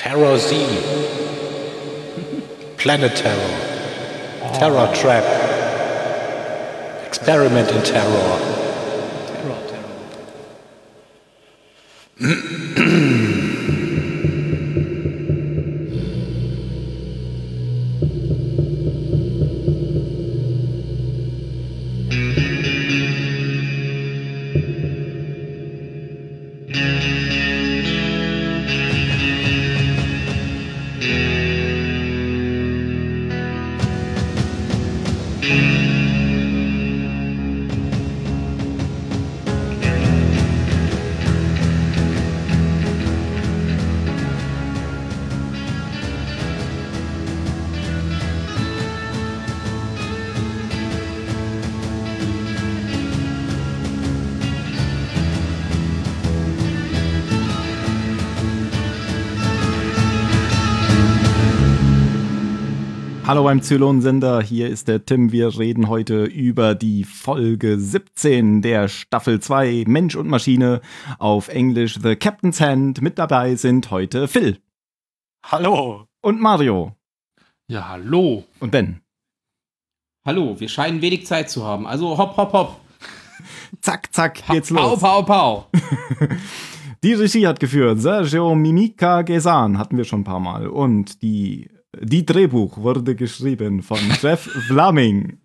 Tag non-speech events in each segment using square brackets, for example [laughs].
Terror Z. Planet Terror. Terror oh. Trap. Experiment in Terror. Terror, Terror. Beim Zylon-Sender, hier ist der Tim. Wir reden heute über die Folge 17 der Staffel 2 Mensch und Maschine auf Englisch The Captain's Hand. Mit dabei sind heute Phil Hallo. und Mario Ja, hallo. und Ben. Hallo, wir scheinen wenig Zeit zu haben. Also hopp, hopp, hopp. [laughs] Zack, zack, geht's Pau, los. pau, pau. [laughs] Die Regie hat geführt Sergio Mimica Gesan, hatten wir schon ein paar Mal. Und die, die Drehbuch wurde geschrieben von [laughs] Jeff Fleming.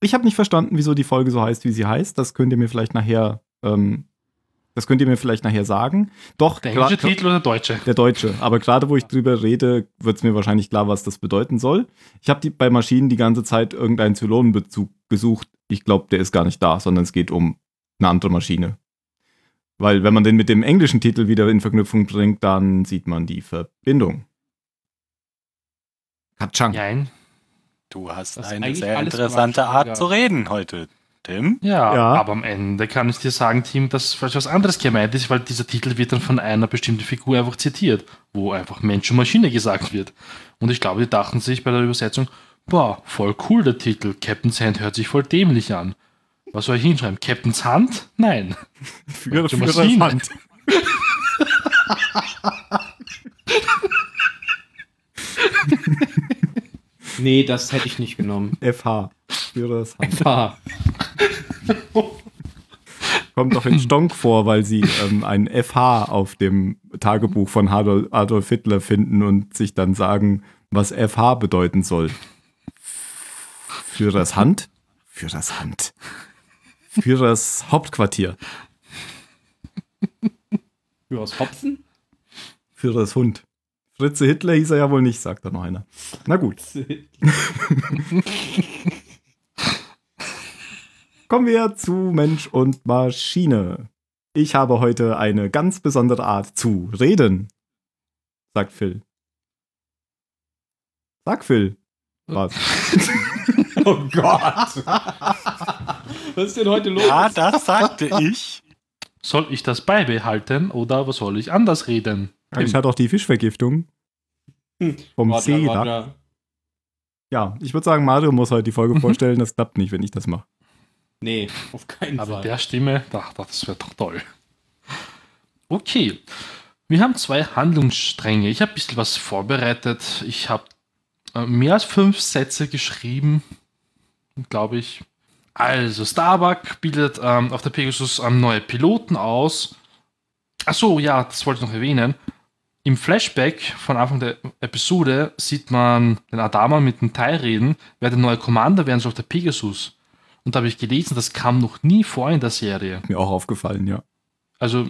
Ich habe nicht verstanden, wieso die Folge so heißt, wie sie heißt. Das könnt ihr mir vielleicht nachher, ähm, das könnt ihr mir vielleicht nachher sagen. Doch, Der englische Titel oder der deutsche? der deutsche. Aber gerade wo ich drüber rede, wird es mir wahrscheinlich klar, was das bedeuten soll. Ich habe bei Maschinen die ganze Zeit irgendeinen Zylonenbezug gesucht. Ich glaube, der ist gar nicht da, sondern es geht um eine andere Maschine. Weil wenn man den mit dem englischen Titel wieder in Verknüpfung bringt, dann sieht man die Verbindung. Katschang. Nein. Du hast Das eine sehr interessante Art zu reden heute, Tim. Ja, Ja. aber am Ende kann ich dir sagen, Tim, dass vielleicht was anderes gemeint ist, weil dieser Titel wird dann von einer bestimmten Figur einfach zitiert, wo einfach Mensch und Maschine gesagt wird. Und ich glaube, die dachten sich bei der Übersetzung, boah, voll cool der Titel, Captain's Hand hört sich voll dämlich an. Was soll ich hinschreiben? Captain's Hand? Nein. [laughs] Das Maschine. Hand. [laughs] Nee, das hätte ich nicht genommen. [laughs] FH. Für das Hand. Ah, [laughs] Kommt doch in Stonk vor, weil sie ähm, ein FH auf dem Tagebuch von Adolf, Adolf Hitler finden und sich dann sagen, was FH bedeuten soll. Für das Hand? Für das Hand. Für das Hauptquartier. Für aus Hopfen? Für das Hund. Fritze Hitler hieß er ja wohl nicht, sagt da noch einer. Na gut. [laughs] Kommen wir zu Mensch und Maschine. Ich habe heute eine ganz besondere Art zu reden, sagt Phil. Sag Phil. Was? [laughs] Oh Gott. Was ist denn heute los? Ja, das sagte ich. Soll ich das beibehalten oder was soll ich anders reden? Ich hatte auch die Fischvergiftung. Vom Warte, See. warte. Ja, ich würde sagen, Mario muss heute die Folge vorstellen. Das klappt nicht, wenn ich das mache. Nee, auf keinen Aber Fall. der Stimme, ach, das wäre doch toll. Okay, wir haben zwei Handlungsstränge. Ich habe ein bisschen was vorbereitet. Ich habe äh, mehr als fünf Sätze geschrieben, glaube ich. Also, Starbuck bildet ähm, auf der Pegasus ähm, neue Piloten aus. Achso, ja, das wollte ich noch erwähnen. Im Flashback von Anfang der Episode sieht man den Adama mit dem Teil reden, wer der neue Commander werden soll auf der Pegasus. Und da habe ich gelesen, das kam noch nie vor in der Serie. Mir auch aufgefallen, ja. Also,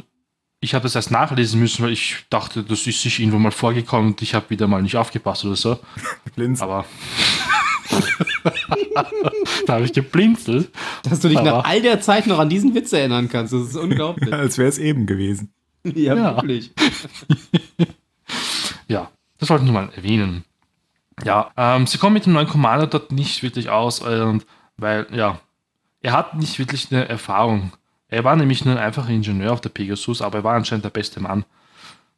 ich habe das erst nachlesen müssen, weil ich dachte, das ist sich irgendwo mal vorgekommen und ich habe wieder mal nicht aufgepasst oder so. [laughs] Blinz. Aber [laughs] da habe ich geblinzelt. Dass du dich Aber- nach all der Zeit noch an diesen Witz erinnern kannst, das ist unglaublich. [laughs] Als wäre es eben gewesen. ja, Ja. wirklich. Ja, das wollte ich nur mal erwähnen. Ja, ähm, sie kommen mit dem neuen Commander dort nicht wirklich aus, und weil, ja, er hat nicht wirklich eine Erfahrung. Er war nämlich nur ein einfacher Ingenieur auf der Pegasus, aber er war anscheinend der beste Mann,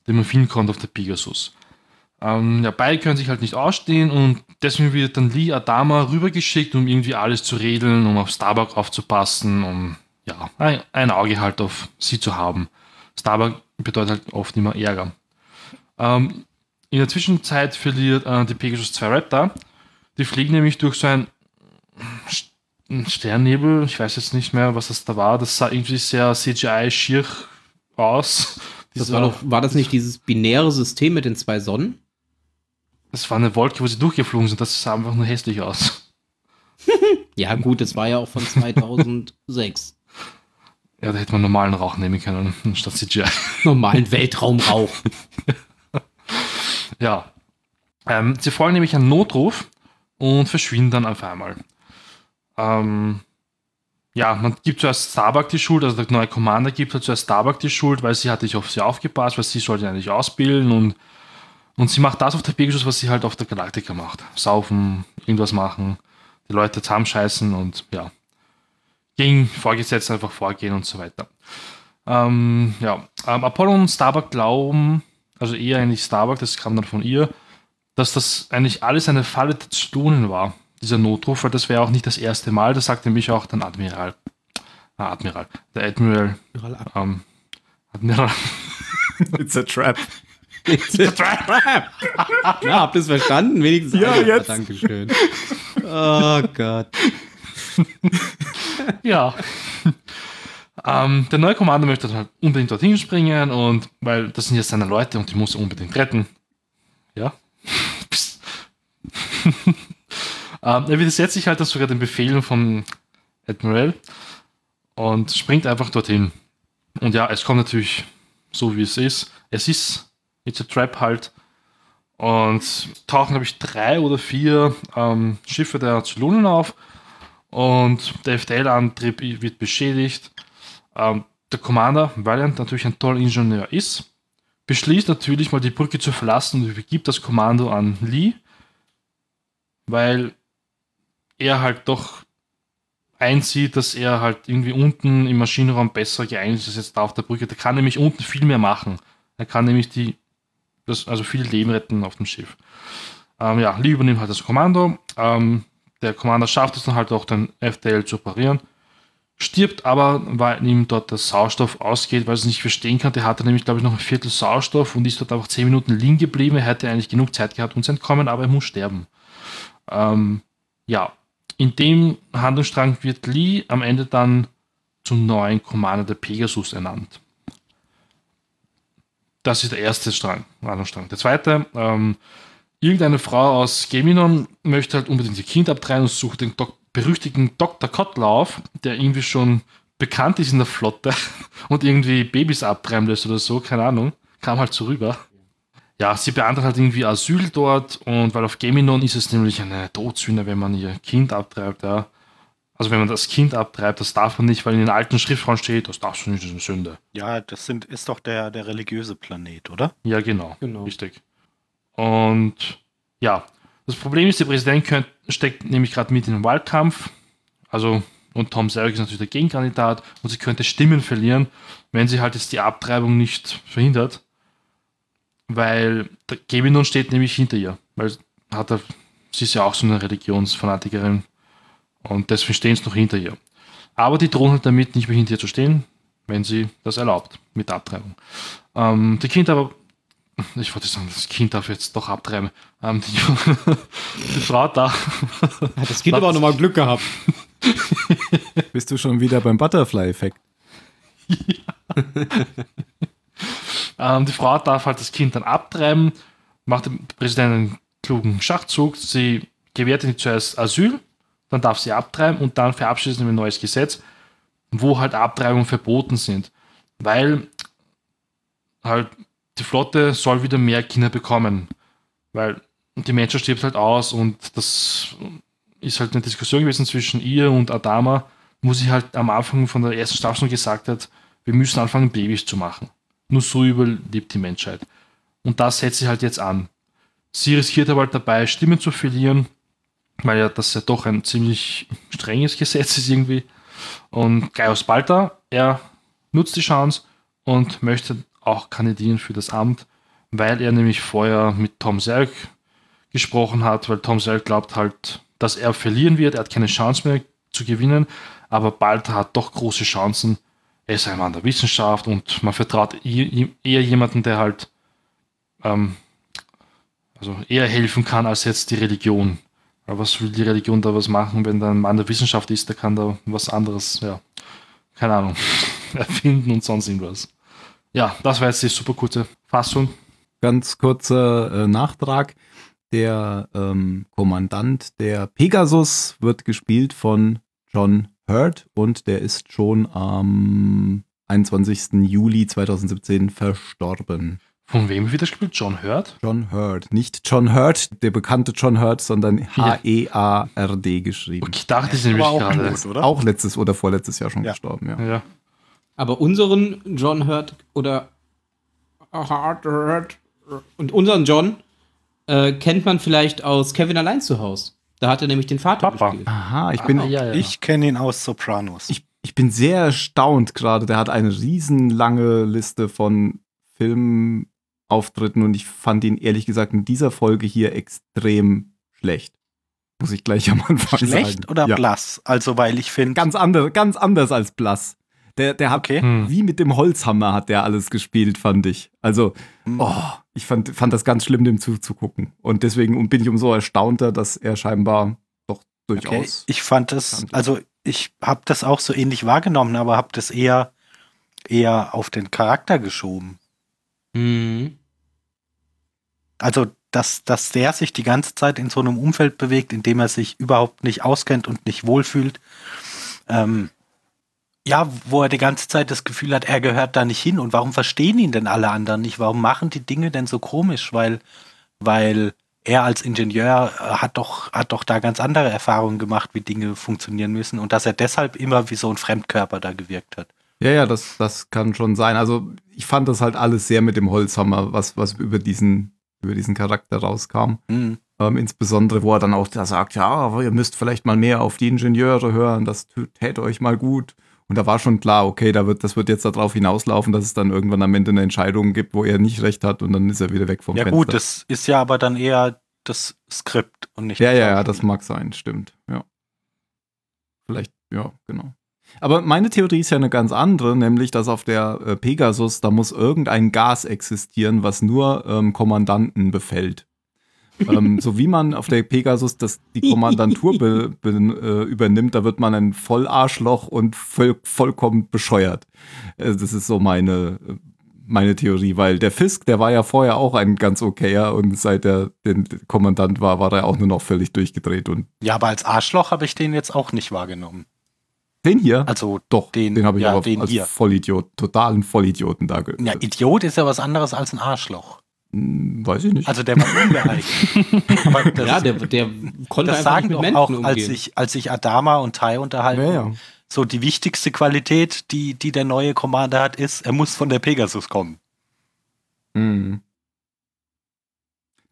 den man finden konnte auf der Pegasus. Ähm, ja, beide können sich halt nicht ausstehen und deswegen wird dann Lee Adama rübergeschickt, um irgendwie alles zu regeln, um auf Starbuck aufzupassen, um ja, ein, ein Auge halt auf sie zu haben. Starbuck bedeutet halt oft immer Ärger. Ähm, in der Zwischenzeit verliert äh, die Pegasus 2 Raptor. Die fliegen nämlich durch so ein St- ein Sternnebel. Ich weiß jetzt nicht mehr, was das da war. Das sah irgendwie sehr CGI-schier aus. Das war doch, war das nicht dieses binäre System mit den zwei Sonnen? das war eine Wolke, wo sie durchgeflogen sind. Das sah einfach nur hässlich aus. [laughs] Ja, gut, das war ja auch von 2006. Ja, da hätte man normalen Rauch nehmen können, statt CGI. Normalen Weltraumrauch. [laughs] Ja. Ähm, sie folgen nämlich einen Notruf und verschwinden dann auf einmal. Ähm, ja, man gibt zuerst Starbuck die Schuld, also der neue Commander gibt halt zuerst Starbuck die Schuld, weil sie hat nicht auf sie aufgepasst, weil sie sollte eigentlich ausbilden und, und sie macht das auf der Pegasus, was sie halt auf der Galaktika macht. Saufen, irgendwas machen, die Leute zusammenscheißen und ja, gegen Vorgesetzte einfach vorgehen und so weiter. Ähm, ja, ähm, Apollo und Starbuck glauben, also eher eigentlich Starbuck, das kam dann von ihr, dass das eigentlich alles eine Falle der Zylonen war, dieser Notruf, weil das wäre auch nicht das erste Mal, das sagte mich auch dann Admiral. Ah, Admiral. Der Admiral. Ähm, Admiral. It's a trap. [laughs] Ja, habt ihr es verstanden? Wenigstens Ja, jetzt. Dankeschön. Oh Gott. Ja. Ähm, der neue Kommando möchte halt unbedingt dorthin springen und weil das sind jetzt seine Leute und die muss er unbedingt retten. Ja. [laughs] Ähm, er widersetzt sich halt dann sogar den Befehlen von Admiral und springt einfach dorthin. Und ja, es kommt natürlich so, wie es ist. Es ist It's a Trap halt. Und tauchen, glaube ich, drei oder vier ähm, Schiffe der Zylonen auf. Und der FTL-Antrieb wird beschädigt. Ähm, der Commander, er natürlich ein toller Ingenieur ist, beschließt natürlich mal die Brücke zu verlassen und übergibt das Kommando an Lee, weil er halt doch einsieht, dass er halt irgendwie unten im Maschinenraum besser geeignet ist jetzt da auf der Brücke. Der kann nämlich unten viel mehr machen. Er kann nämlich die, das, also viele Leben retten auf dem Schiff. Ähm, ja, Lee übernimmt halt das Kommando. Ähm, der Commander schafft es dann halt auch, den FTL zu operieren. Stirbt aber, weil ihm dort der Sauerstoff ausgeht, weil er es nicht verstehen kann. Der hatte nämlich, glaube ich, noch ein Viertel Sauerstoff und ist dort einfach 10 Minuten liegen geblieben. Er hätte eigentlich genug Zeit gehabt, um zu entkommen, aber er muss sterben. Ähm, ja, in dem Handlungsstrang wird Lee am Ende dann zum neuen Commander der Pegasus ernannt. Das ist der erste Strang, Handlungsstrang. Der zweite, ähm, irgendeine Frau aus Geminon möchte halt unbedingt ihr Kind abtreiben und sucht den Dok berüchtigten Dr. Kottler auf, der irgendwie schon bekannt ist in der Flotte [laughs] und irgendwie Babys abtreiben lässt oder so, keine Ahnung. Kam halt so rüber. Ja, sie beantragt halt irgendwie Asyl dort und weil auf Geminon ist es nämlich eine Todsünde, wenn man ihr Kind abtreibt, ja. Also wenn man das Kind abtreibt, das darf man nicht, weil in den alten Schriftraum steht, das darfst du nicht, das ist eine Sünde. Ja, das sind, ist doch der, der religiöse Planet, oder? Ja, genau. Genau. Richtig. Und ja, das Problem ist, der Präsident könnt, steckt nämlich gerade mit in den Wahlkampf. Also, und Tom Selleck ist natürlich der Gegenkandidat und sie könnte Stimmen verlieren, wenn sie halt jetzt die Abtreibung nicht verhindert. Weil der Gewinnung steht nämlich hinter ihr. Weil hat er, sie ist ja auch so eine Religionsfanatikerin. Und deswegen stehen sie noch hinter ihr. Aber die drohen halt damit, nicht mehr hinter ihr zu stehen, wenn sie das erlaubt, mit Abtreibung. Ähm, die Kinder aber ich wollte sagen, das Kind darf jetzt doch abtreiben. Ähm, die, [laughs] die Frau da, Hat das Kind aber auch nochmal Glück gehabt. [laughs] Bist du schon wieder beim Butterfly-Effekt? [laughs] ähm, die Frau darf halt das Kind dann abtreiben, macht dem Präsidenten einen klugen Schachzug. Sie gewährt ihm zuerst Asyl, dann darf sie abtreiben und dann verabschiedet sie ein neues Gesetz, wo halt Abtreibungen verboten sind. Weil halt die Flotte soll wieder mehr Kinder bekommen. Weil die Menschheit stirbt halt aus und das ist halt eine Diskussion gewesen zwischen ihr und Adama, wo sie halt am Anfang von der ersten Staffel gesagt hat, wir müssen anfangen, Babys zu machen. Nur so überlebt die Menschheit. Und das setzt sie halt jetzt an. Sie riskiert aber halt dabei, Stimmen zu verlieren, weil ja das ja doch ein ziemlich strenges Gesetz ist irgendwie. Und Gaius Balta, er nutzt die Chance und möchte auch kandidieren für das Amt, weil er nämlich vorher mit Tom Selleck gesprochen hat, weil Tom Selleck glaubt halt, dass er verlieren wird, er hat keine Chance mehr zu gewinnen, aber Balta hat doch große Chancen. Er ist ein Mann der Wissenschaft und man vertraut eher eher jemanden, der halt ähm, also eher helfen kann als jetzt die Religion. Aber was will die Religion da was machen, wenn da ein Mann der Wissenschaft ist, der kann da was anderes, ja, keine Ahnung, [laughs] erfinden und sonst irgendwas. Ja, das war jetzt die super kurze Fassung. Ganz kurzer äh, Nachtrag. Der ähm, Kommandant der Pegasus wird gespielt von John Hurt und der ist schon am 21. Juli 2017 verstorben. Von wem wird das gespielt? John Hurt? John Hurt. Nicht John Hurt, der bekannte John Hurt, sondern E H-E-A-R-D geschrieben. Okay, ich dachte es nämlich Aber auch gerade. oder? Auch letztes oder vorletztes Jahr schon Ja. gestorben, ja. Ja. Aber unseren John Hurt oder Hurt, Hurt und unseren John äh, kennt man vielleicht aus Kevin allein zu Hause. Da hat er nämlich den Vater Papa. gespielt. Aha, ich bin, Ah, ja, ja. Ich kenne ihn aus Sopranos. ich, ich bin sehr erstaunt gerade. Der hat eine riesenlange Liste von Filmauftritten und ich fand ihn ehrlich gesagt in dieser Folge hier extrem schlecht. Muss ich gleich am Anfang sagen. Schlecht oder ja. blass? Also, weil ich finde, Ganz, andere, ganz anders als Blass. Der, der hat okay. Hm. wie mit dem Holzhammer hat der alles gespielt, fand ich. Also, Hm. oh, ich fand, fand das ganz schlimm, dem zuzugucken. Und deswegen bin ich umso erstaunter, dass er scheinbar doch Okay. durchaus. Ich fand es, Kannte. also ich habe das auch so ähnlich wahrgenommen, aber habe das eher, eher auf den Charakter geschoben. Mhm. Also, dass, dass der sich die ganze Zeit in so einem Umfeld bewegt, in dem er sich überhaupt nicht auskennt und nicht wohlfühlt. Ähm, ja, wo er die ganze Zeit das Gefühl hat, er gehört da nicht hin. Und warum verstehen ihn denn alle anderen nicht? Warum machen die Dinge denn so komisch? Weil, weil er als Ingenieur äh, hat doch, hat doch da ganz andere Erfahrungen gemacht, wie Dinge funktionieren müssen. Und dass er deshalb immer wie so ein Fremdkörper da gewirkt hat. Ja, ja, das, das kann schon sein. Also, ich fand das halt alles sehr mit dem Holzhammer, was, was über diesen, über diesen Charakter rauskam. Hm. Ähm, insbesondere, wo er dann auch da sagt, ja, aber ihr müsst vielleicht mal mehr auf die Ingenieure hören, das tät- täte euch mal gut. Und da war schon klar, okay, da wird, das wird jetzt darauf hinauslaufen, dass es dann irgendwann am Ende eine Entscheidung gibt, wo er nicht recht hat und dann ist er wieder weg vom Ja Fenster. gut, das ist ja aber dann eher das Skript und nicht Ja, das ja, ja, das mag sein, stimmt. Ja. Vielleicht, ja, genau. Aber meine Theorie ist ja eine ganz andere, nämlich, dass auf der äh, Pegasus, da muss irgendein Gas existieren, was nur ähm, Kommandanten befällt. Ähm, so wie man auf der Pegasus das, die Kommandantur be, be, äh, übernimmt, da wird man ein Vollarschloch und voll, vollkommen bescheuert. Äh, das ist so meine, meine Theorie, weil der Fisk, der war ja vorher auch ein ganz okayer und seit er den Kommandant war, war er auch nur noch völlig durchgedreht. Und Ja, aber als Arschloch habe ich den jetzt auch nicht wahrgenommen. den hier, Also, doch, den, den- habe ich ja, aber den als hier. Vollidiot, totalen Vollidioten da ge ja, Idiot ist ja was anderes als ein Arschloch. Hm, Weiß ich nicht. Also, der war [laughs] das, Ja, der, der konnte das einfach sagen nicht doch mit auch, Menschen als umgehen. sich, als sich Adama und Tai unterhalten. ja, ja. So, die wichtigste Qualität, die, die der neue Commander hat, ist, er muss von der Pegasus kommen. Mhm.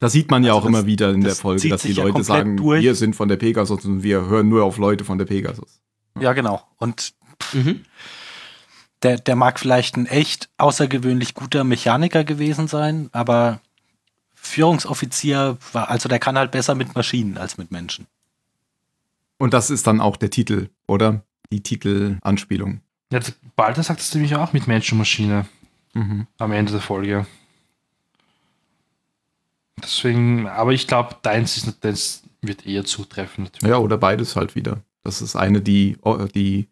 Das sieht man ja Also auch das- immer wieder in der Folge, dass die ja Leute komplett sagen, durch. wir sind von der Pegasus und wir hören nur auf Leute von der Pegasus. Ja, genau. Und Mhm. Der, der mag vielleicht ein echt außergewöhnlich guter Mechaniker gewesen sein, aber Führungsoffizier war, also der kann halt besser mit Maschinen als mit Menschen. Und das ist dann auch der Titel, oder? Die Titelanspielung. Ja, Balder sagt es nämlich auch mit Mensch und Maschine Mhm. am Ende der Folge. Deswegen, aber ich glaube, deins, ist, deins wird eher zutreffen. natürlich. Ja, oder beides halt wieder. Das ist eine, die, die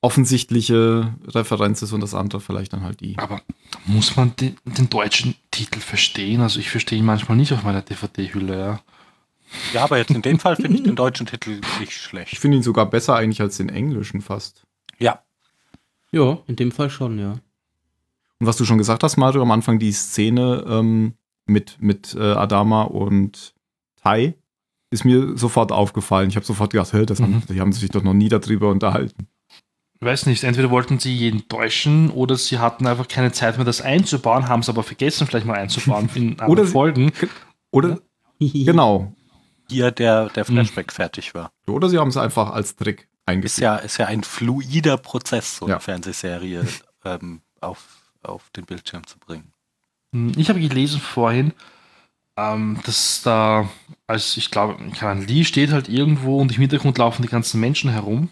offensichtliche Referenz ist und das andere vielleicht dann halt die. Aber muss man den, den deutschen Titel verstehen? Also ich verstehe ihn manchmal nicht auf meiner DVD-Hülle, ja. Ja, aber jetzt in dem Fall finde ich den deutschen Titel nicht Ich schlecht. finde ihn sogar besser eigentlich als den englischen fast. Ja, Ja, in dem Fall schon, ja. Und was du schon gesagt hast, Mario, am Anfang die Szene ähm, mit, mit äh, Adama und Tai, ist mir sofort aufgefallen. Ich habe sofort gedacht, hey, das Mhm. haben, die haben sich doch noch nie darüber unterhalten. Weiß nicht, entweder wollten sie jeden täuschen oder sie hatten einfach keine Zeit mehr, das einzubauen, haben es aber vergessen, vielleicht mal einzubauen [laughs] in anderen Oder sie- Folgen. Oder, genau. hier der, der Flashback fertig war. Oder sie haben es einfach als Trick Ist eingefügt. ja, ist ja ein fluider Prozess, so eine Ja. Fernsehserie [laughs] ähm, auf, auf den Bildschirm zu bringen. Hm, Ich habe gelesen vorhin, ähm, dass da, als ich glaube, Lee steht halt irgendwo und im Hintergrund laufen die ganzen Menschen herum.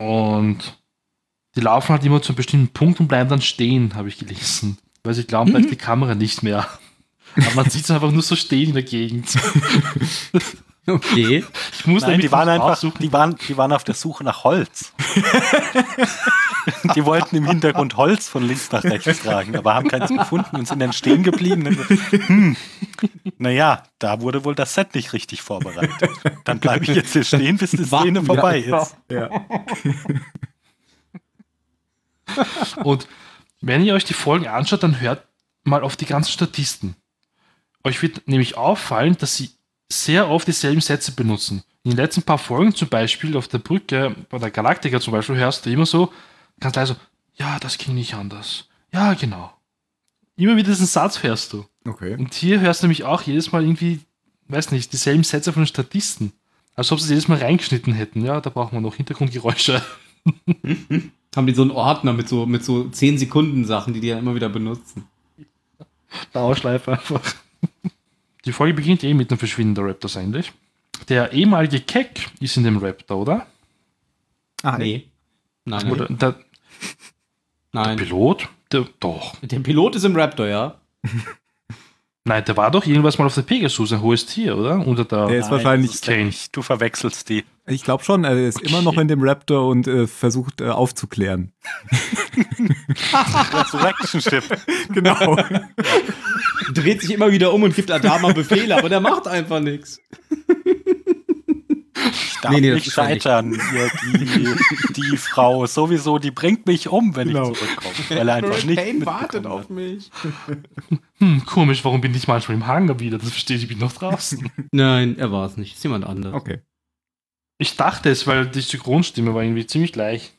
Und die laufen halt immer zu einem bestimmten Punkt und bleiben dann stehen, habe ich gelesen. weil sie glauben, da ist die Kamera nicht mehr. Aber man sieht es einfach nur so stehen in der Gegend. [laughs] [laughs] Okay. Ich muss Nein, die waren einfach, die waren, die waren auf der Suche nach Holz. [laughs] die wollten im Hintergrund Holz von links nach rechts tragen, aber haben keins gefunden und sind dann stehen geblieben. Hm, naja, da wurde wohl das Set nicht richtig vorbereitet. Dann bleibe ich jetzt hier stehen, bis die Szene vorbei ist. Ja. Und wenn ihr euch die Folgen anschaut, dann hört mal auf die ganzen Statisten. Euch wird nämlich auffallen, dass sie sehr oft dieselben Sätze benutzen. In den letzten paar Folgen zum Beispiel auf der Brücke, bei der Galaktika zum Beispiel, hörst du immer so, ganz leise, so, ja, das ging nicht anders. Ja, genau. Immer wieder diesen Satz hörst du. Okay. Und hier hörst du nämlich auch jedes Mal irgendwie, weiß nicht, dieselben Sätze von den Statisten. Als ob sie jedes Mal reingeschnitten hätten. Ja, da brauchen wir noch Hintergrundgeräusche. [laughs] Haben die so einen Ordner mit so, mit so 10 Sekunden Sachen, die die dann immer wieder benutzen. Dauerschleife einfach. Die Folge beginnt eh mit dem Verschwinden der Raptors eigentlich. Der ehemalige Keck ist in dem Raptor, oder? Ah, Nee. Nein, nein. Oder der nein. Pilot? Der, doch. Der Pilot ist im Raptor, ja. [laughs] Nein, der war doch irgendwas mal auf der Pegasus, ein hohes Tier, oder? Unter der. Der ist Nein, wahrscheinlich, ist der nicht. Du verwechselst die. ich glaube schon, er ist immer noch in dem Raptor und äh, versucht äh, aufzuklären. [laughs] Resurrection Ship. [laughs] Genau. Dreht sich immer wieder um und gibt Adama Befehle, aber der macht einfach nichts. Ich darf Nee, nee, das nicht scheitern. Hier, die, die Frau sowieso, die bringt mich um, wenn Genau. ich zurückkomme. Weil er einfach nicht Kane wartet auf mich. Hm, komisch, warum bin ich manchmal im Hangar wieder? Das verstehe ich, ich bin noch draußen. Nein, er war es nicht. Ist jemand anders. Okay. ich dachte es, weil die Synchronstimme war irgendwie ziemlich gleich.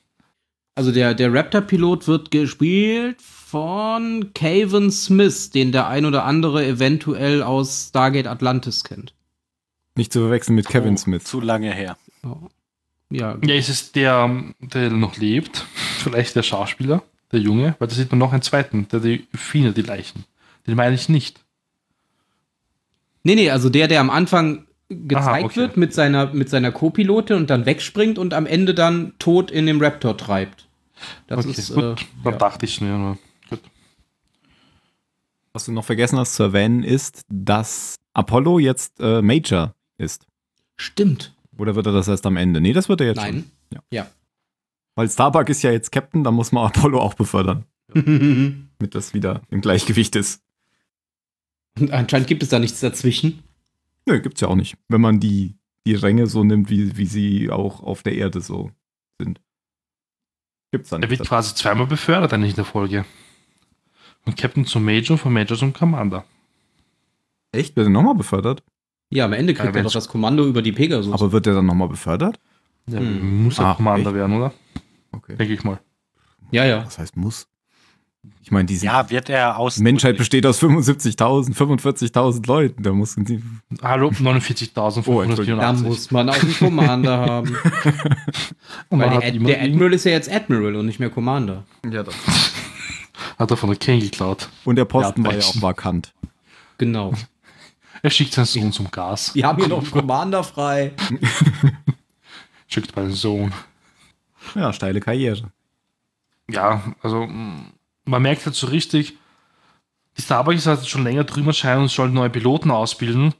Also der, der Raptor-Pilot wird gespielt von Caven Smith, den der ein oder andere eventuell aus Stargate Atlantis kennt. Nicht zu verwechseln mit Kevin Oh, Smith. Zu lange her. Ja, Ja, ist es der, der noch lebt? [laughs] Vielleicht der Schauspieler, der Junge? Weil da sieht man noch einen zweiten, der die findet die Leichen. Den meine ich nicht. Nee, nee, also der, der am Anfang gezeigt Aha, okay. wird mit seiner, mit seiner Co-Pilotin und dann wegspringt und am Ende dann tot in dem Raptor treibt. Das okay, ist, gut. äh, Dann ja. dachte ich mir nur. Gut. Was du noch vergessen hast zu erwähnen, ist, dass Apollo jetzt äh, Major ist. Stimmt. Oder wird er das erst am Ende? Nee, das wird er jetzt schon. Nein. Ja. Weil Starbuck ist ja jetzt Captain, da muss man Apollo auch befördern, und [laughs] damit das wieder im Gleichgewicht ist. anscheinend gibt es da nichts dazwischen. Nö, gibt's ja auch nicht. Wenn man die, die Ränge so nimmt, wie, wie sie auch auf der Erde so. Gibt's da Er wird quasi zweimal befördert eigentlich in der Folge. Von Captain zum Major von Major zum Commander. Echt? Wird er nochmal befördert? Ja, am Ende Ja, kriegt er wenn's- doch das Kommando über die Pegasus. Aber wird er dann nochmal befördert? Ja, Hm. Muss er Ah, Commander echt? werden, oder? Okay. Denke ich mal. ja, ja. Was heißt muss? Ich meine, diese Ja, wird er aus. Menschheit besteht aus 75.000, 45.000 Leuten. Da muss die. Hallo, Oh, 49.584. Da muss man auch einen Commander haben. Weil Ad der Admiral ist ja jetzt Admiral und nicht mehr Commander. Ja, das. hat er von der King geklaut. Und der Posten Ja, war ja auch vakant. Genau. [laughs] Er schickt seinen Sohn zum Gas. Wir haben hier noch einen Commander frei. [laughs] Schickt meinen Sohn. Ja, steile Karriere. Ja, also mh, man merkt halt so richtig, die Starbucks ist halt schon länger drüber scheinen und soll neue Piloten ausbilden.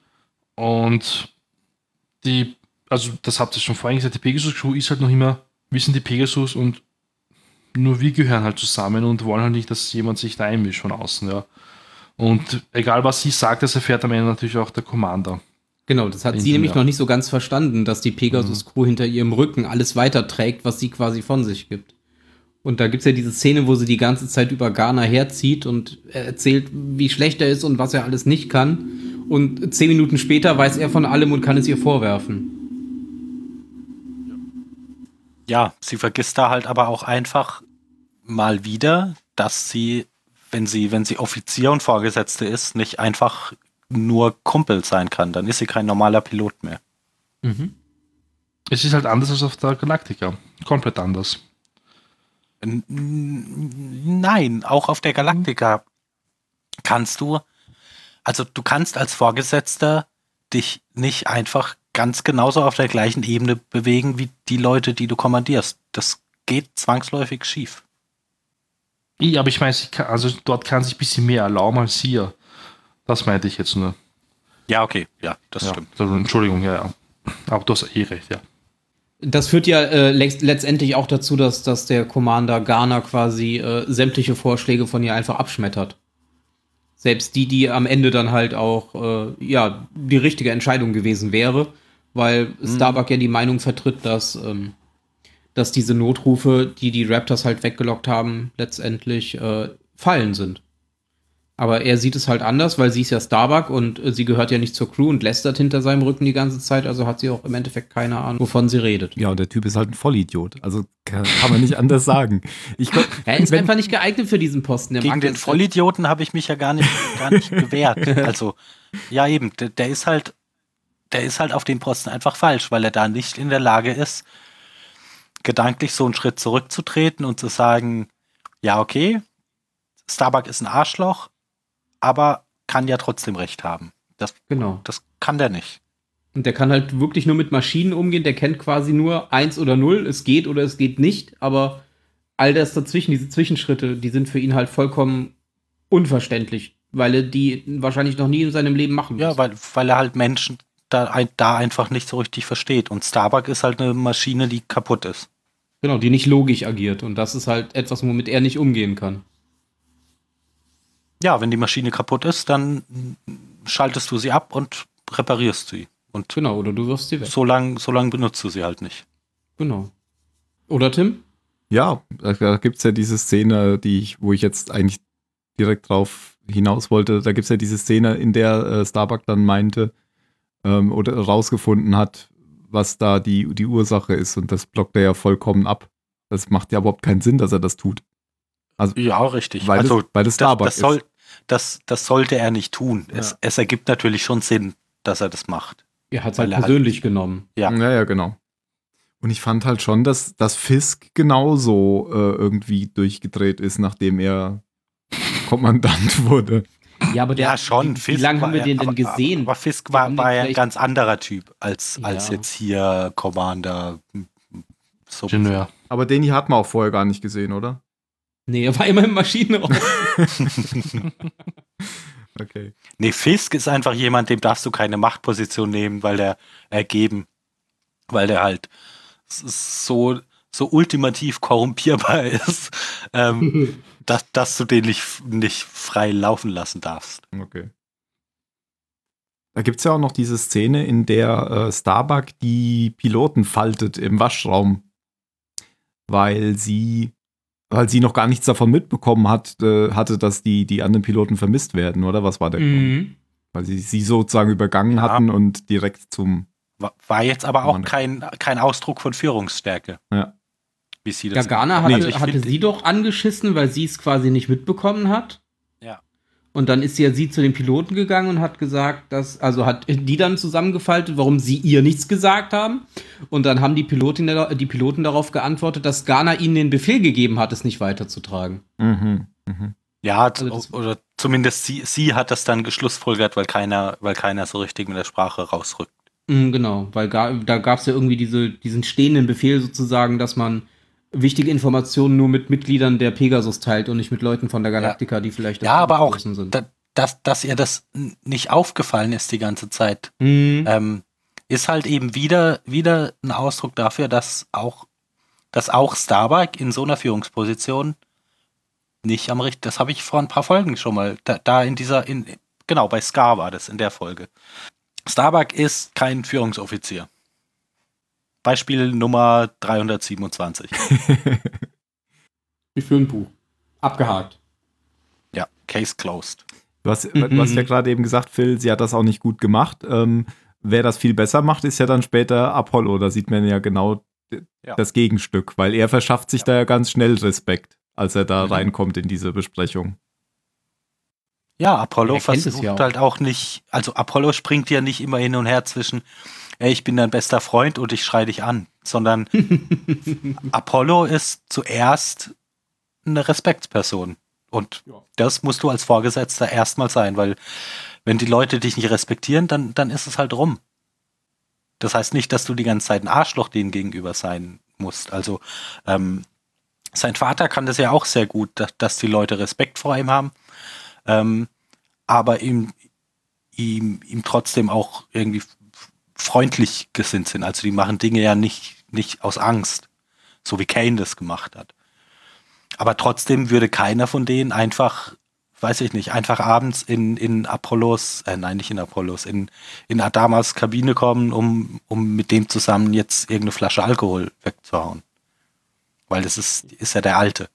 Und die, also das habt ihr schon vorhin gesagt, die Pegasus Crew ist halt noch immer, wir sind die Pegasus und nur wir gehören halt zusammen und wollen halt nicht, dass jemand sich da einmischt von außen, ja. Und egal was sie sagt, das erfährt am Ende natürlich auch der Commander. Genau, das hat sie nämlich noch nicht so ganz verstanden, dass die Pegasus-Crew hinter ihrem Rücken alles weiterträgt, was sie quasi von sich gibt. Und da gibt's ja diese Szene, wo sie die ganze Zeit über Ghana herzieht und er erzählt, wie schlecht er ist und was er alles nicht kann. Und zehn Minuten später weiß er von allem und kann es ihr vorwerfen. Ja, sie vergisst da halt aber auch einfach mal wieder, dass sie, wenn sie, wenn sie Offizier und Vorgesetzte ist, nicht einfach nur Kumpel sein kann. Dann ist sie kein normaler Pilot mehr. Es ist halt anders als auf der Galactica. Komplett anders. Nein, auch auf der Galaktika kannst du, also du kannst als Vorgesetzter dich nicht einfach ganz genauso auf der gleichen Ebene bewegen wie die Leute, die du kommandierst. Das geht zwangsläufig schief. Ich, aber ich meine, also dort kann sich ein bisschen mehr erlauben als hier. Das meinte ich jetzt nur. Ja, okay, ja, das Ja, stimmt. Entschuldigung, ja, ja. Aber du hast eh recht, ja. Das führt ja äh, letzt- letztendlich auch dazu, dass, dass der Commander Garner quasi äh, sämtliche Vorschläge von ihr einfach abschmettert. Selbst die, die am Ende dann halt auch äh, ja die richtige Entscheidung gewesen wäre, weil Starbuck ja die Meinung vertritt, dass, ähm, dass diese Notrufe, die die Raptors halt weggelockt haben, letztendlich äh, Fallen sind. Aber er sieht es halt anders, weil sie ist ja Starbuck und äh, sie gehört ja nicht zur Crew und lästert hinter seinem Rücken die ganze Zeit, also hat sie auch im Endeffekt keine Ahnung, wovon sie redet. Ja, und der Typ ist halt ein Vollidiot. Also kann, kann man nicht anders sagen. Ich glaub, [laughs] Er ist wenn- einfach nicht geeignet für diesen Posten. Der Gegen den Vollidioten habe ich mich ja gar nicht, gar nicht [laughs] gewehrt. Also, ja eben, der, der ist halt, der ist halt auf den Posten einfach falsch, weil er da nicht in der Lage ist, gedanklich so einen Schritt zurückzutreten und zu sagen, ja, okay, Starbuck ist ein Arschloch, aber kann ja trotzdem recht haben. Das, Genau. das kann der nicht. Und der kann halt wirklich nur mit Maschinen umgehen. Der kennt quasi nur eins oder null. Es geht oder es geht nicht. Aber all das dazwischen, diese Zwischenschritte, die sind für ihn halt vollkommen unverständlich, weil er die wahrscheinlich noch nie in seinem Leben machen Ja, muss. weil, weil er halt Menschen da, ein, da einfach nicht so richtig versteht. Und Starbuck ist halt eine Maschine, die kaputt ist. Genau, die nicht logisch agiert. Und das ist halt etwas, womit er nicht umgehen kann. Ja, wenn die Maschine kaputt ist, dann schaltest du sie ab und reparierst sie. Und Genau, oder du wirfst sie weg. so lang, so lang benutzt du sie halt nicht. Genau. Oder Tim? Ja, da, gibt es ja diese Szene, die ich, wo ich jetzt eigentlich direkt drauf hinaus wollte. Da gibt es ja diese Szene, in der äh, Starbuck dann meinte ähm, oder rausgefunden hat, was da die, die Ursache ist. Und das blockt er ja vollkommen ab. Das macht ja überhaupt keinen Sinn, dass er das tut. Also, Ja, richtig. weil, also es, weil es das, Starbuck das, soll, ist. Das, das sollte er nicht tun. Es, Ja. es ergibt natürlich schon Sinn, dass er das macht. Er hat es halt er hat- persönlich genommen. Ja. Ja, ja, genau. Und ich fand halt schon, dass, dass Fisk genauso äh, irgendwie durchgedreht ist, nachdem er [laughs] Kommandant wurde. Ja, aber der, ja, schon. Wie, wie lange haben wir den denn aber, gesehen? Aber Fisk Wir war, war ja ein ganz anderer Typ als, als Ja. jetzt hier Commander. So. Ingenieur. Aber den hier hat man auch vorher gar nicht gesehen, oder? Nee, er war immer im Maschinenraum. [laughs] Okay. Nee, Fisk ist einfach jemand, dem darfst du keine Machtposition nehmen, weil der ergeben, weil der halt so, so ultimativ korrumpierbar [laughs] ist, ähm, [laughs] dass, dass du den nicht, nicht frei laufen lassen darfst. Okay. Da gibt es ja auch noch diese Szene, in der äh, Starbuck die Piloten faltet im Waschraum, weil sie, weil sie noch gar nichts davon mitbekommen hat, äh, hatte, dass die, die anderen Piloten vermisst werden, oder? Was war der Grund? mhm. Weil sie sie sozusagen übergangen Ja. hatten und direkt zum. War, war jetzt aber auch Mann. kein, kein Ausdruck von Führungsstärke. Ja. Wie sie das hat. hatte, ich hatte sie doch angeschissen, weil sie es quasi nicht mitbekommen hat. Und dann ist ja sie zu den Piloten gegangen und hat gesagt, dass, also hat die dann zusammengefaltet, warum sie ihr nichts gesagt haben. Und dann haben die, Pilotin, die Piloten darauf geantwortet, dass Ghana ihnen den Befehl gegeben hat, es nicht weiterzutragen. Mhm. Mhm. Ja, Also das- oder zumindest sie, sie hat das dann geschlussfolgert, weil keiner, weil keiner so richtig mit der Sprache rausrückt. Mhm, genau, weil ga, da gab es ja irgendwie diese, diesen stehenden Befehl sozusagen, dass man wichtige Informationen nur mit Mitgliedern der Pegasus teilt und nicht mit Leuten von der Galaktika, die vielleicht Ja, aber auch, sind. da, dass, dass ihr das nicht aufgefallen ist die ganze Zeit, Mhm. ähm, ist halt eben wieder, wieder ein Ausdruck dafür, dass auch, dass auch Starbuck in so einer Führungsposition nicht am richtigen, das habe ich vor ein paar Folgen schon mal, da, da in dieser, in, genau, bei Scar war das in der Folge. Starbuck ist kein Führungsoffizier. Beispiel Nummer 327. Wie für ein Buch. Abgehakt. Ja, Case closed. Du hast, Mhm. du hast ja gerade eben gesagt, Phil, sie hat das auch nicht gut gemacht. Ähm, wer das viel besser macht, ist ja dann später Apollo. Da sieht man ja genau Ja. das Gegenstück, weil er verschafft sich da ja ganz schnell Respekt, als er da Mhm. reinkommt in diese Besprechung. Ja, Apollo Er versucht ja auch. halt auch nicht, also Apollo springt ja nicht immer hin und her zwischen, ey, ich bin dein bester Freund und ich schrei dich an, sondern [laughs] Apollo ist zuerst eine Respektsperson. Und Ja. das musst du als Vorgesetzter erstmal sein, weil wenn die Leute dich nicht respektieren, dann, dann ist es halt rum. Das heißt nicht, dass du die ganze Zeit ein Arschloch denen gegenüber sein musst. Also ähm, sein Vater kann das ja auch sehr gut, dass, dass die Leute Respekt vor ihm haben, ähm, aber ihm, ihm, ihm trotzdem auch irgendwie freundlich gesinnt sind. Also die machen Dinge ja nicht, nicht aus Angst, so wie Kane das gemacht hat. Aber trotzdem würde keiner von denen einfach, weiß ich nicht, einfach abends in, in Apollos, äh, nein, nicht in Apollos, in, in Adamas Kabine kommen, um, um mit dem zusammen jetzt irgendeine Flasche Alkohol wegzuhauen. Weil das ist, ist ja der Alte.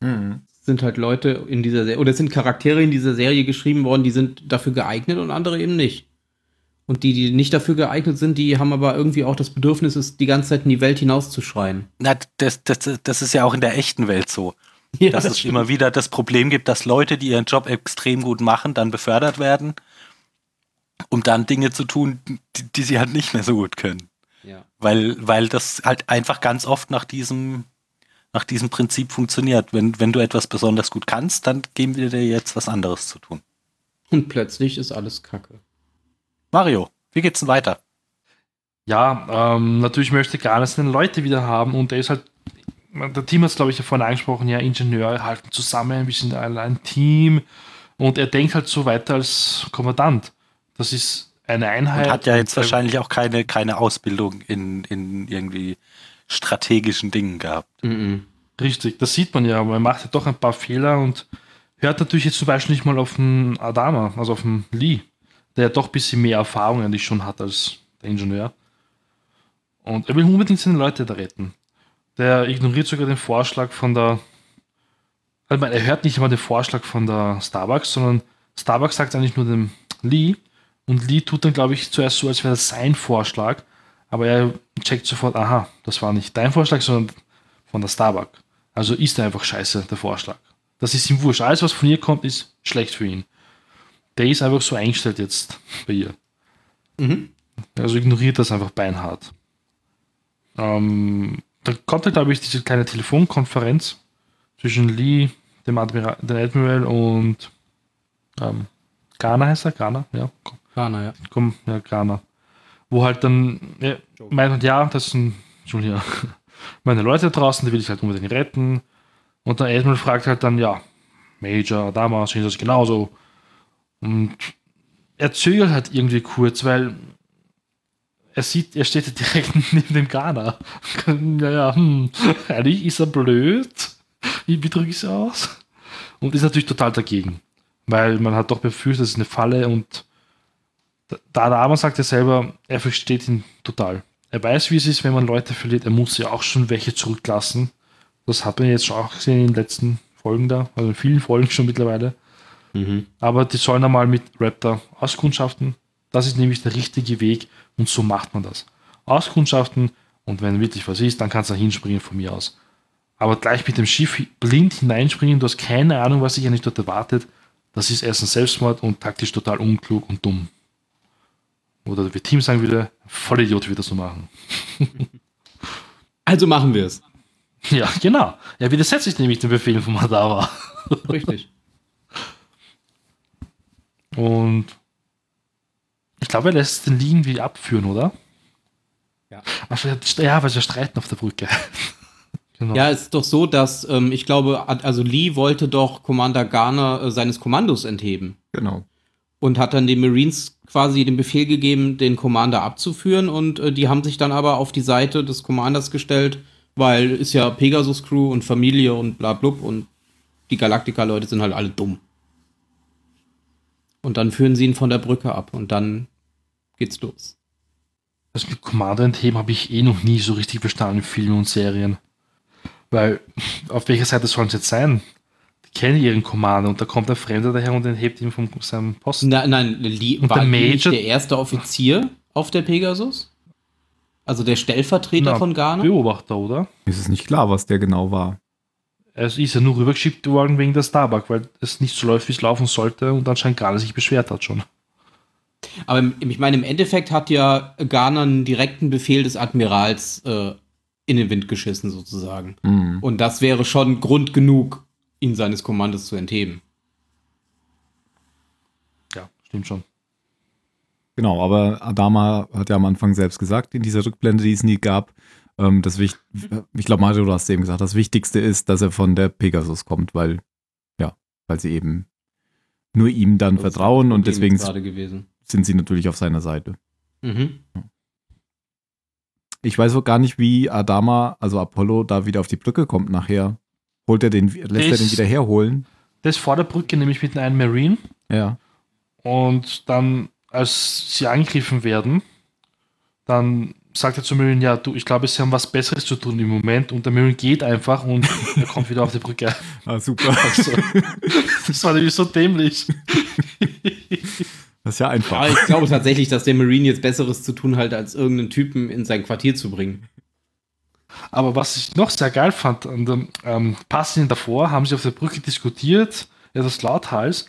Mhm. Sind halt Leute in dieser Serie, oder es sind Charaktere in dieser Serie geschrieben worden, die sind dafür geeignet und andere eben nicht. Und die, die nicht dafür geeignet sind, die haben aber irgendwie auch das Bedürfnis, die ganze Zeit in die Welt hinauszuschreien. Na, das, das, das ist ja auch in der echten Welt so. [laughs] Ja, dass das es stimmt. immer wieder das Problem gibt, dass Leute, die ihren Job extrem gut machen, dann befördert werden, um dann Dinge zu tun, die, die sie halt nicht mehr so gut können. Ja. Weil, weil das halt einfach ganz oft nach diesem, nach diesem Prinzip funktioniert. Wenn, wenn du etwas besonders gut kannst, dann geben wir dir jetzt was anderes zu tun. Und plötzlich ist alles Kacke. Mario, wie geht's denn weiter? Ja, ähm, natürlich möchte Garner seine Leute wieder haben und er ist halt, der Team hat es glaube ich ja vorhin angesprochen, ja, Ingenieure halten zusammen, wir sind alle ein Team und er denkt halt so weiter als Kommandant. Das ist eine Einheit. Und hat ja jetzt wahrscheinlich auch keine, keine Ausbildung in, in irgendwie strategischen Dingen gehabt. Mhm. Richtig, das sieht man ja, aber er macht ja doch ein paar Fehler und hört natürlich jetzt zum Beispiel nicht mal auf den Adama, also auf den Lee der doch ein bisschen mehr Erfahrung eigentlich schon hat als der Ingenieur. Und er will unbedingt seine Leute da retten. Der ignoriert sogar den Vorschlag von der. Also er hört nicht immer den Vorschlag von der Starbucks, sondern Starbucks sagt eigentlich nur dem Lee. Und Lee tut dann, glaube ich, zuerst so, als wäre das sein Vorschlag. Aber er checkt sofort, aha, das war nicht dein Vorschlag, sondern von der Starbucks. Also ist er einfach scheiße, der Vorschlag. Das ist ihm wurscht. Alles, was von ihr kommt, ist schlecht für ihn der ist einfach so eingestellt jetzt bei ihr. Mhm. Also ignoriert das einfach beinhart. Ähm, da kommt halt, glaube ich, diese kleine Telefonkonferenz zwischen Lee, dem Admiral, dem Admiral und ähm, Ghana heißt er? Ghana, ja. Ghana, ja. Komm, ja, Ghana. Wo halt dann ja, meint, ja, das sind schon [laughs] hier meine Leute draußen, die will ich halt unbedingt retten. Und der Admiral fragt halt dann, ja, Major, damals sehen das genauso. Und er zögert halt irgendwie kurz, weil er sieht, er steht direkt [laughs] neben dem Ghana. [laughs] naja, hm, eigentlich ist er blöd. Wie, wie drücke ich es aus? Und ist natürlich total dagegen. Weil man hat doch befürchtet, es ist eine Falle und da Dama sagt er selber, er versteht ihn total. Er weiß, wie es ist, wenn man Leute verliert. Er muss ja auch schon welche zurücklassen. Das hat man jetzt schon auch gesehen in den letzten Folgen da, also in vielen Folgen schon mittlerweile. Mhm. Aber die sollen einmal mit Raptor auskundschaften. Das ist nämlich der richtige Weg und so macht man das. Auskundschaften und wenn wirklich was ist, dann kannst du da hinspringen von mir aus. Aber gleich mit dem Schiff blind hineinspringen, du hast keine Ahnung, was sich eigentlich dort erwartet, das ist erstens Selbstmord und taktisch total unklug und dumm. Oder wie Team sagen würde, voll Idiot würde das so machen. [laughs] also machen wir es. Ja, genau. Er widersetzt sich nämlich den Befehlen von Madawa. Richtig. Und ich glaube, er lässt den Lee wie abführen, oder? Ja. Ach, ja, weil sie streiten auf der Brücke. [laughs] genau. Ja, es ist doch so, dass ähm, ich glaube, also Lee wollte doch Commander Garner äh, seines Kommandos entheben. Genau. Und hat dann den Marines quasi den Befehl gegeben, den Commander abzuführen. Und äh, die haben sich dann aber auf die Seite des Commanders gestellt, weil ist ja Pegasus Crew und Familie und bla blub und die Galactica-Leute sind halt alle dumm. Und dann führen sie ihn von der Brücke ab und dann geht's los. Das mit Commander entheben habe ich eh noch nie so richtig verstanden in Filmen und Serien. Weil, auf welcher Seite sollen sie jetzt sein? Die kennen ihren Commander und da kommt ein Fremder daher und enthebt ihn von seinem Posten. Na, nein, Lee, und war der Major der erste Offizier auf der Pegasus? Also der Stellvertreter Na, von Ghana? Beobachter, oder? Es ist nicht klar, was der genau war. Es ist ja nur rübergeschickt worden wegen der Starbuck, weil es nicht so läuft, wie es laufen sollte und anscheinend gerade sich beschwert hat schon. Aber ich meine, im Endeffekt hat ja Garner einen direkten Befehl des Admirals äh, in den Wind geschissen, sozusagen. Mhm. Und das wäre schon Grund genug, ihn seines Kommandos zu entheben. Ja, stimmt schon. Genau, aber Adama hat ja am Anfang selbst gesagt, in dieser Rückblende, die es nie gab, Ähm, das Wicht ich glaube, Mario, du hast eben gesagt, das Wichtigste ist, dass er von der Pegasus kommt, weil, ja, weil sie eben nur ihm dann Das vertrauen und deswegen sind sie natürlich auf seiner Seite. Mhm. Ich weiß auch gar nicht, wie Adama, also Apollo, da wieder auf die Brücke kommt nachher. Holt er den, lässt er den wieder herholen? Der ist vor der Brücke, nämlich mit einem Marine. Ja. Und dann, als sie angegriffen werden, dann sagt er zu Marine, ja, du, ich glaube, sie haben was Besseres zu tun im Moment. Und der Marine geht einfach und [laughs] er kommt wieder auf die Brücke. Ah, super. Also, das war nämlich so dämlich. Das ist ja einfach. Aber ich glaube tatsächlich, dass der Marine jetzt Besseres zu tun hat, als irgendeinen Typen in sein Quartier zu bringen. Aber was ich noch sehr geil fand, an dem ähm, Passenden davor haben sie auf der Brücke diskutiert, etwas lauthals.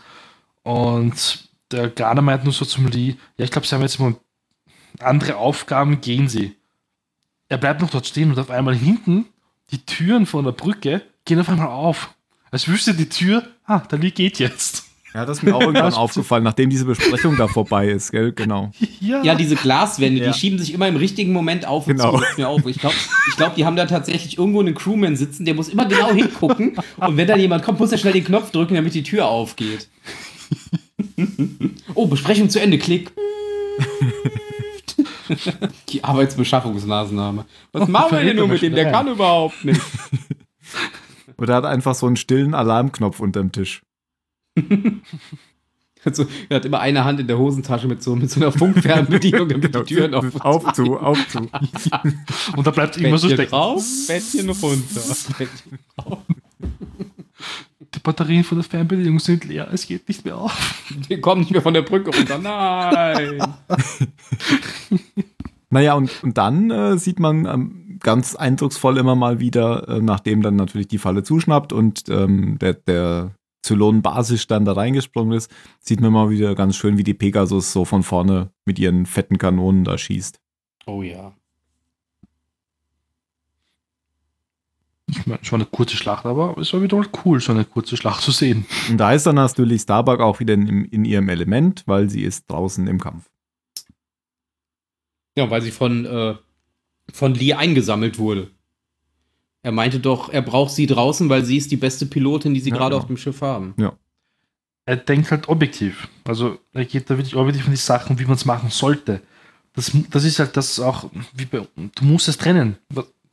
Und der Garner meint nur so zum Lee, ja, ich glaube, sie haben jetzt mal andere Aufgaben, gehen sie. Er bleibt noch dort stehen und auf einmal hinten die Türen von der Brücke gehen auf einmal auf. Als wüsste die Tür, ah, der Lee geht jetzt. Ja, das ist mir auch [laughs] irgendwann aufgefallen, nachdem diese Besprechung da vorbei ist, gell? Genau. Ja, diese Glaswände, Ja. die schieben sich immer im richtigen Moment auf und Genau. zu. Das mir auf. Ich glaube, ich glaub, die haben da tatsächlich irgendwo einen Crewman sitzen, der muss immer genau hingucken. Und wenn dann jemand kommt, muss er schnell den Knopf drücken, damit die Tür aufgeht. [laughs] Oh, Besprechung zu Ende, klick. [laughs] [laughs] Die Arbeitsbeschaffungsmaßnahme. Was machen wir denn nur mit dem? Der kann überhaupt nicht. [laughs] Oder er hat einfach so einen stillen Alarmknopf unterm Tisch. [laughs] Also, er hat immer eine Hand in der Hosentasche mit so, mit so einer Funkfernbedienung, damit die Türen auf auf zu, auf zu. Und da bleibt immer so Bettchen stecken. drauf, Bettchen runter. Bettchen drauf. Die Batterien von der Fernbedienung sind leer, es geht nicht mehr auf. [laughs] Wir kommen nicht mehr von der Brücke runter. Nein. [laughs] Naja, und, und dann äh, sieht man ähm, ganz eindrucksvoll immer mal wieder, äh, nachdem dann natürlich die Falle zuschnappt und ähm, der, der Zylonen-Basis dann da reingesprungen ist, sieht man mal wieder ganz schön, wie die Pegasus so von vorne mit ihren fetten Kanonen da schießt. Oh ja. Ich meine, es war eine kurze Schlacht, aber es war wieder mal cool, so eine kurze Schlacht zu sehen. Und da ist dann natürlich Starbuck auch wieder in, in ihrem Element, weil sie ist draußen im Kampf. Ja, weil sie von, äh, von Lee eingesammelt wurde. Er meinte doch, er braucht sie draußen, weil sie ist die beste Pilotin, die sie Ja, gerade genau. auf dem Schiff haben. Er denkt halt objektiv. Also er geht da wirklich objektiv an die Sachen, wie man es machen sollte. Das, das ist halt das auch, wie bei, du musst es trennen.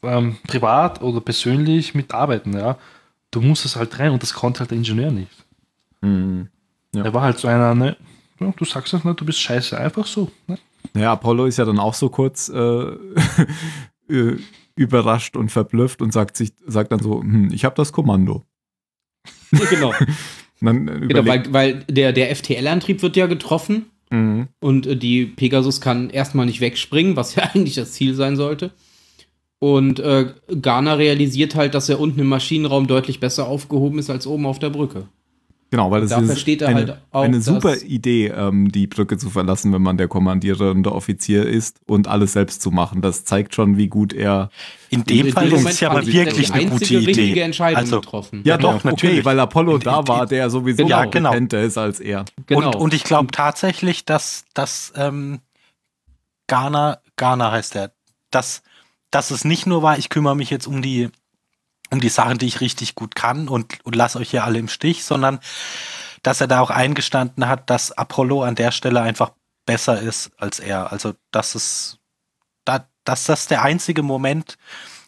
Ähm, privat oder persönlich mit Arbeiten, ja. Du musst es halt trennen und das konnte halt der Ingenieur nicht. Mhm. Ja. Er war halt so einer, ne, ja, du sagst es, ne, du bist scheiße, einfach so. Ne? Ja, Apollo ist ja dann auch so kurz äh, [laughs] überrascht und verblüfft und sagt, sich, sagt dann so, hm, ich habe das Kommando. Ja, genau. [laughs] Äh, genau weil, weil der, der FTL-Antrieb wird ja getroffen Mhm. und äh, die Pegasus kann erstmal nicht wegspringen, was ja [laughs] eigentlich das Ziel sein sollte. Und äh, Garner realisiert halt, dass er unten im Maschinenraum deutlich besser aufgehoben ist als oben auf der Brücke. Genau, weil das Da ist er eine, halt auch, eine super Idee, ähm, die Brücke zu verlassen, wenn man der kommandierende Offizier ist und alles selbst zu machen. Das zeigt schon, wie gut er. In dem in Fall dem ist Moment es ja aber er wirklich die eine gute Idee. Entscheidung Also, getroffen. Ja, Genau, doch, okay, natürlich. weil Apollo In- da in- war, der sowieso Genau. kompetenter ist als er. Genau. Und, und ich glaube tatsächlich, dass, dass ähm, Ghana, Ghana heißt er, dass, dass es nicht nur war, ich kümmere mich jetzt um die, um die Sachen, die ich richtig gut kann und, und lasse euch hier alle im Stich, sondern dass er da auch eingestanden hat, dass Apollo an der Stelle einfach besser ist als er. Also, dass es, da, dass das der einzige Moment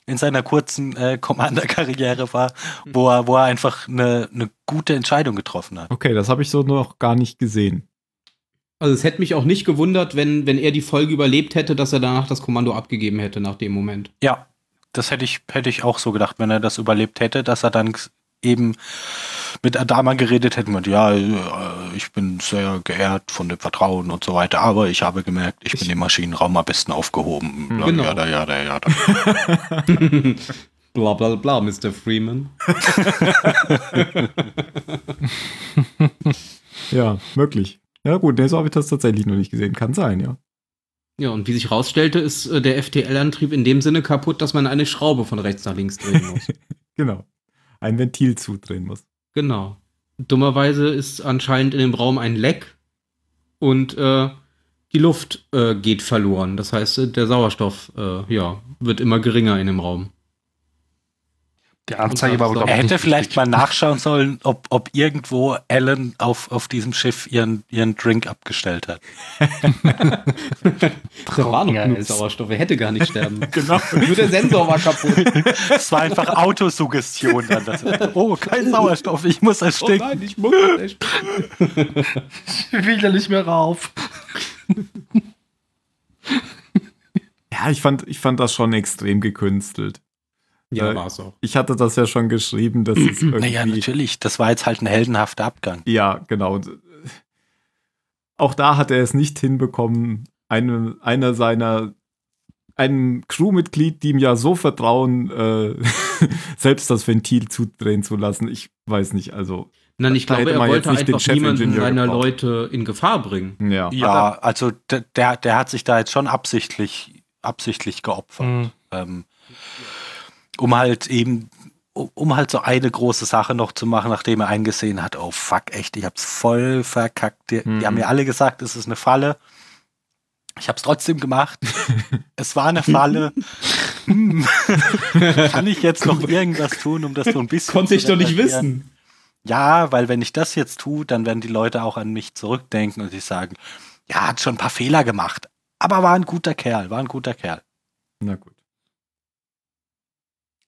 in seiner kurzen äh, Commander-Karriere war, wo er, wo er einfach eine, eine gute Entscheidung getroffen hat. Okay, das habe ich so noch gar nicht gesehen. Also es hätte mich auch nicht gewundert, wenn, wenn er die Folge überlebt hätte, dass er danach das Kommando abgegeben hätte nach dem Moment. Ja, das hätte ich, hätte ich auch so gedacht, wenn er das überlebt hätte, dass er dann eben mit Adama geredet hätte und ja, äh, ich bin sehr geehrt von dem Vertrauen und so weiter, aber ich habe gemerkt, ich bin im Maschinenraum am besten aufgehoben. Bla, Genau. Ja, da, ja, da, ja, da. [laughs] bla bla bla, Mr. Freeman. [laughs] Ja, möglich. Ja, gut, nee, so habe ich das tatsächlich noch nicht gesehen. Kann sein, ja. Ja, und wie sich rausstellte, ist äh, der FTL-Antrieb in dem Sinne kaputt, dass man eine Schraube von rechts nach links drehen muss. [laughs] Genau. Ein Ventil zudrehen muss. genau. Dummerweise ist anscheinend in dem Raum ein Leck und äh, die Luft äh, geht verloren. Das heißt, äh, der Sauerstoff äh, ja, wird immer geringer in dem Raum. Die Anzeige war aber, Er hätte vielleicht richtig. mal nachschauen sollen, ob, ob irgendwo Alan auf, auf diesem Schiff ihren, ihren Drink abgestellt hat. Da war noch ist- Sauerstoff, er hätte gar nicht sterben. [laughs] Genau. Nur der Sensor war kaputt. Es war einfach Autosuggestion dann. Das, oh, kein Sauerstoff, ich muss Oh ersticken. nein, ich muss echt. [laughs] Ich will da nicht mehr rauf. Ja, ich fand, ich fand das schon extrem gekünstelt. Ja, war es auch. Ich hatte das ja schon geschrieben, dass es [clears throat] irgendwie. Naja, natürlich. Das war jetzt halt ein heldenhafter Abgang. Ja, genau. Und, äh, Auch da hat er es nicht hinbekommen, eine, einer seiner, einem Crewmitglied, die ihm ja so vertrauen, äh, [laughs] selbst das Ventil zudrehen zu lassen. Ich weiß nicht, also. Nein, ich da glaube, er wollte jetzt nicht den einfach niemanden seiner. Leute in Gefahr bringen. Ja. Ja, also der, der hat sich da jetzt schon absichtlich, absichtlich geopfert. Mhm. Ähm, um halt eben, um- halt so eine große Sache noch zu machen, nachdem er eingesehen hat, oh fuck, echt, ich hab's voll verkackt. Die, Mhm. die haben mir alle gesagt, es ist eine Falle. Ich hab's trotzdem gemacht. [laughs] es war eine Falle. Hm. [laughs] Kann ich jetzt noch irgendwas tun, um das so ein bisschen Konnte ich doch nicht wissen. Ja, weil wenn ich das jetzt tue, dann werden die Leute auch an mich zurückdenken und sich sagen, ja, hat schon ein paar Fehler gemacht, aber war ein guter Kerl, war ein guter Kerl. Na gut.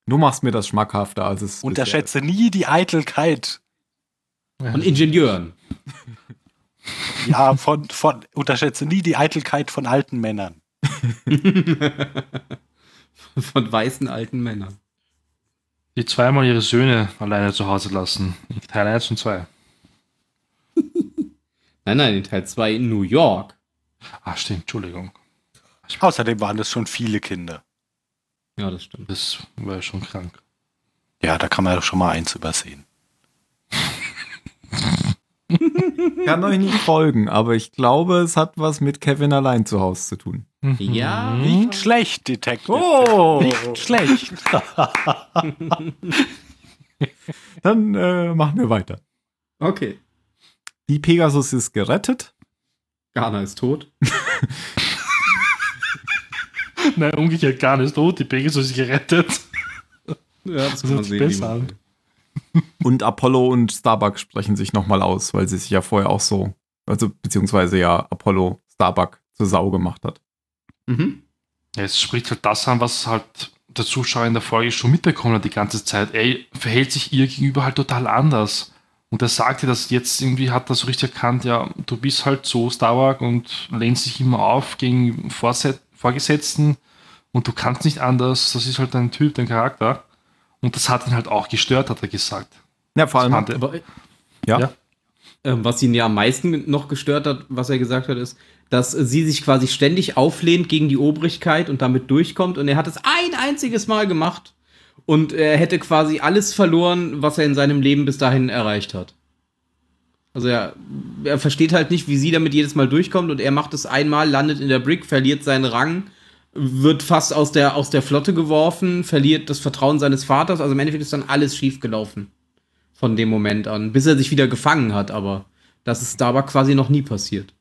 Du machst mir das schmackhafter, als es. Unterschätze nie die Eitelkeit. Von Ingenieuren. [laughs] Ja, von, von, unterschätze nie die Eitelkeit von alten Männern. [laughs] Von weißen alten Männern. Die zweimal ihre Söhne alleine zu Hause lassen. In Teil 1 und 2. [laughs] Nein, nein, in Teil 2 in New York. Ah, stimmt, Entschuldigung. Außerdem waren es schon viele Kinder. Ja, das stimmt. Das war ja schon krank. Ja, da kann man doch schon mal eins übersehen. Ich kann euch nicht folgen, aber ich glaube, es hat was mit Kevin allein zu Hause zu tun. Ja. Nicht schlecht, Detective. Oh! Nicht schlecht. [laughs] Dann äh, machen wir weiter. Okay. Die Pegasus ist gerettet. Ghana ist tot. [laughs] Nein, umgekehrt gar nicht tot. Die Pegasus ist gerettet. Ja, das kann man sehen, wie man- Und Apollo und Starbuck sprechen sich nochmal aus, weil sie sich ja vorher auch so, also beziehungsweise ja Apollo Starbuck zur Sau gemacht hat. Mhm. Ja, es spricht halt das an, was halt der Zuschauer in der Folge schon mitbekommen hat die ganze Zeit. Ey, verhält sich ihr gegenüber halt total anders. Und er sagte das jetzt irgendwie, hat das so richtig erkannt, ja, du bist halt so Starbuck und lehnst dich immer auf gegen Vorset Vorgesetzten und du kannst nicht anders, das ist halt dein Typ, dein Charakter. Und das hat ihn halt auch gestört, hat er gesagt. Ja, vor allem, er- Aber ja, Ja. ähm, was ihn ja am meisten noch gestört hat, was er gesagt hat, ist, dass äh, sie sich quasi ständig auflehnt gegen die Obrigkeit und damit durchkommt. Und er hat es ein einziges Mal gemacht. Und er hätte quasi alles verloren, was er in seinem Leben bis dahin erreicht hat. Also er, er versteht halt nicht, wie sie damit jedes Mal durchkommt und er macht es einmal, landet in der Brick, verliert seinen Rang, wird fast aus der, aus der Flotte geworfen, verliert das Vertrauen seines Vaters. Also im Endeffekt ist dann alles schief gelaufen. Von dem Moment an, bis er sich wieder gefangen hat, aber das ist da aber quasi noch nie passiert.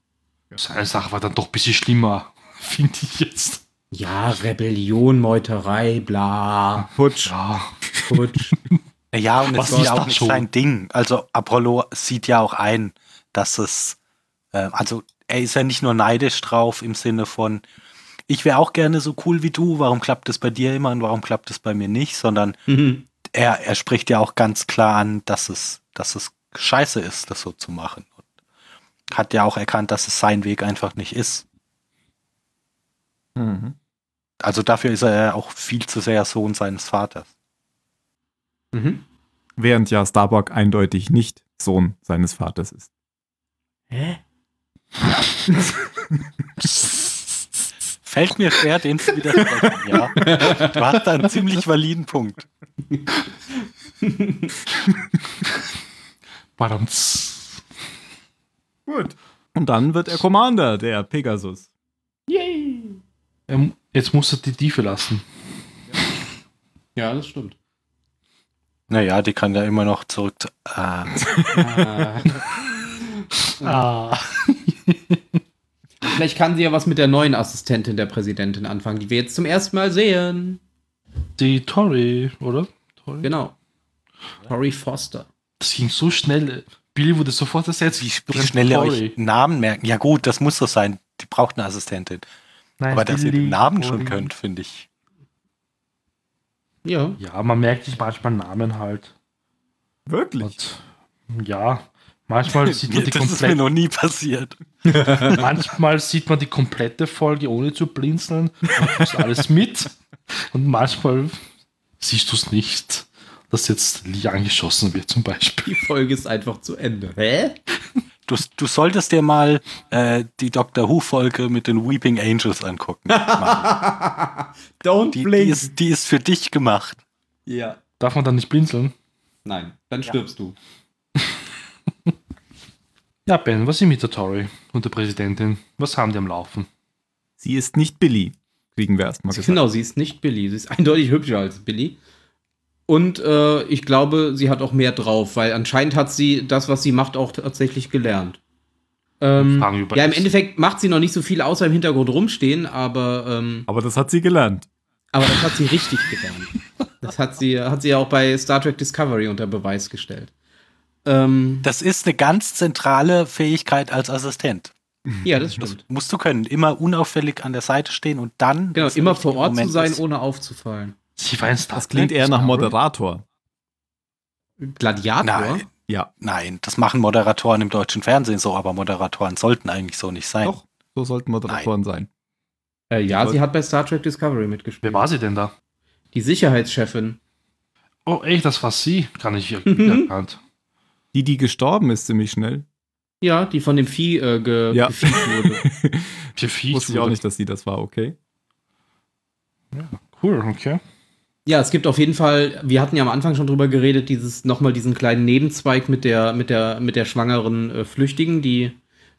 Seine Sache war dann doch ein bisschen schlimmer, [laughs] finde ich jetzt. Ja, Rebellion, Meuterei, bla, Putsch. Ja, Putsch. [laughs] Ja, und Was es ist auch nicht schon? sein Ding. Also Apollo sieht ja auch ein, dass es, äh, also er ist ja nicht nur neidisch drauf im Sinne von, ich wäre auch gerne so cool wie du, warum klappt es bei dir immer und warum klappt es bei mir nicht, sondern Mhm. er, er spricht ja auch ganz klar an, dass es, dass es scheiße ist, das so zu machen. Und hat ja auch erkannt, dass es sein Weg einfach nicht ist. Mhm. Also dafür ist er ja auch viel zu sehr Sohn seines Vaters. Mhm. Während ja Starbuck eindeutig nicht Sohn seines Vaters ist. Hä? [laughs] Fällt mir schwer, den zu widersprechen, ja. Du hast da einen ziemlich validen Punkt. [laughs] badamts. Gut. Und dann wird er Commander der Pegasus. Yay! Ähm, Jetzt muss er die Tiefe lassen. Ja, das stimmt. Naja, die kann ja immer noch zurück. zu- [laughs] Ah, Ah. Ah. [laughs] vielleicht kann sie ja was mit der neuen Assistentin der Präsidentin anfangen, die wir jetzt zum ersten Mal sehen. Die Tori, oder? Tori? Genau. Tori Foster. Das ging so schnell. Billy wurde sofort ersetzt. Wie, wie schnell ihr euch Namen merken. Ja gut, das muss so sein. Die braucht eine Assistentin. Nein, Aber dass ihr den Namen schon Tori. könnt, finde ich. Ja. Ja, man merkt sich manchmal Namen halt. Wirklich? Und ja, manchmal [laughs] sieht man die das ist mir komplette, noch nie passiert. [laughs] [laughs] manchmal sieht man die komplette Folge ohne zu blinzeln und kriegst alles mit. Und manchmal siehst du es nicht, dass jetzt Lee angeschossen wird zum Beispiel. Die Folge ist einfach zu Ende. Hä? Du, du solltest dir mal äh, die Doctor Who-Folge mit den Weeping Angels angucken. Don't Die, die, ist, die ist für dich gemacht. ja. Darf man dann nicht blinzeln? Nein, dann stirbst du. Ja, Ben, was ist mit der Tori und der Präsidentin? Was haben die am Laufen? Sie ist nicht Billy, kriegen wir erstmal gesagt. Genau, sie ist nicht Billy. Sie ist eindeutig hübscher als Billy. Und äh, ich glaube, sie hat auch mehr drauf, weil anscheinend hat sie das, was sie macht, auch tatsächlich gelernt. Ähm, Fragen über ja, im. Endeffekt macht sie noch nicht so viel außer im Hintergrund rumstehen, aber, ähm, Aber das hat sie gelernt. aber das hat sie richtig gelernt. Das hat sie, hat sie ja auch bei Star Trek Discovery unter Beweis gestellt. Ähm, Das ist eine ganz zentrale Fähigkeit als Assistent. ja, das stimmt. Musst du können. Immer unauffällig an der Seite stehen und dann. Genau, immer vor Ort zu Moment sein, ist. ohne aufzufallen. Sie war ein Star Das klingt eher nach? Moderator. Gladiator? Nein, Ja, nein, das machen Moderatoren im deutschen Fernsehen so, aber Moderatoren sollten eigentlich so nicht sein. doch. So sollten Moderatoren sein. Äh, ja, sie hat bei Star Trek Discovery mitgespielt. Wer war sie denn da? Die Sicherheitschefin. Oh, echt, das war sie. Kann ich irgendwie erkannt. [laughs] Die, die gestorben ist, ziemlich schnell. Ja, die von dem Vieh äh, ge Ja. gefiegt wurde. [laughs] [laughs] Viech Wusste ich auch nicht, dass sie das war, okay. Cool, okay. Ja, es gibt auf jeden Fall, wir hatten ja am Anfang schon drüber geredet, dieses nochmal diesen kleinen Nebenzweig mit der, mit der, mit der schwangeren äh, Flüchtigen, die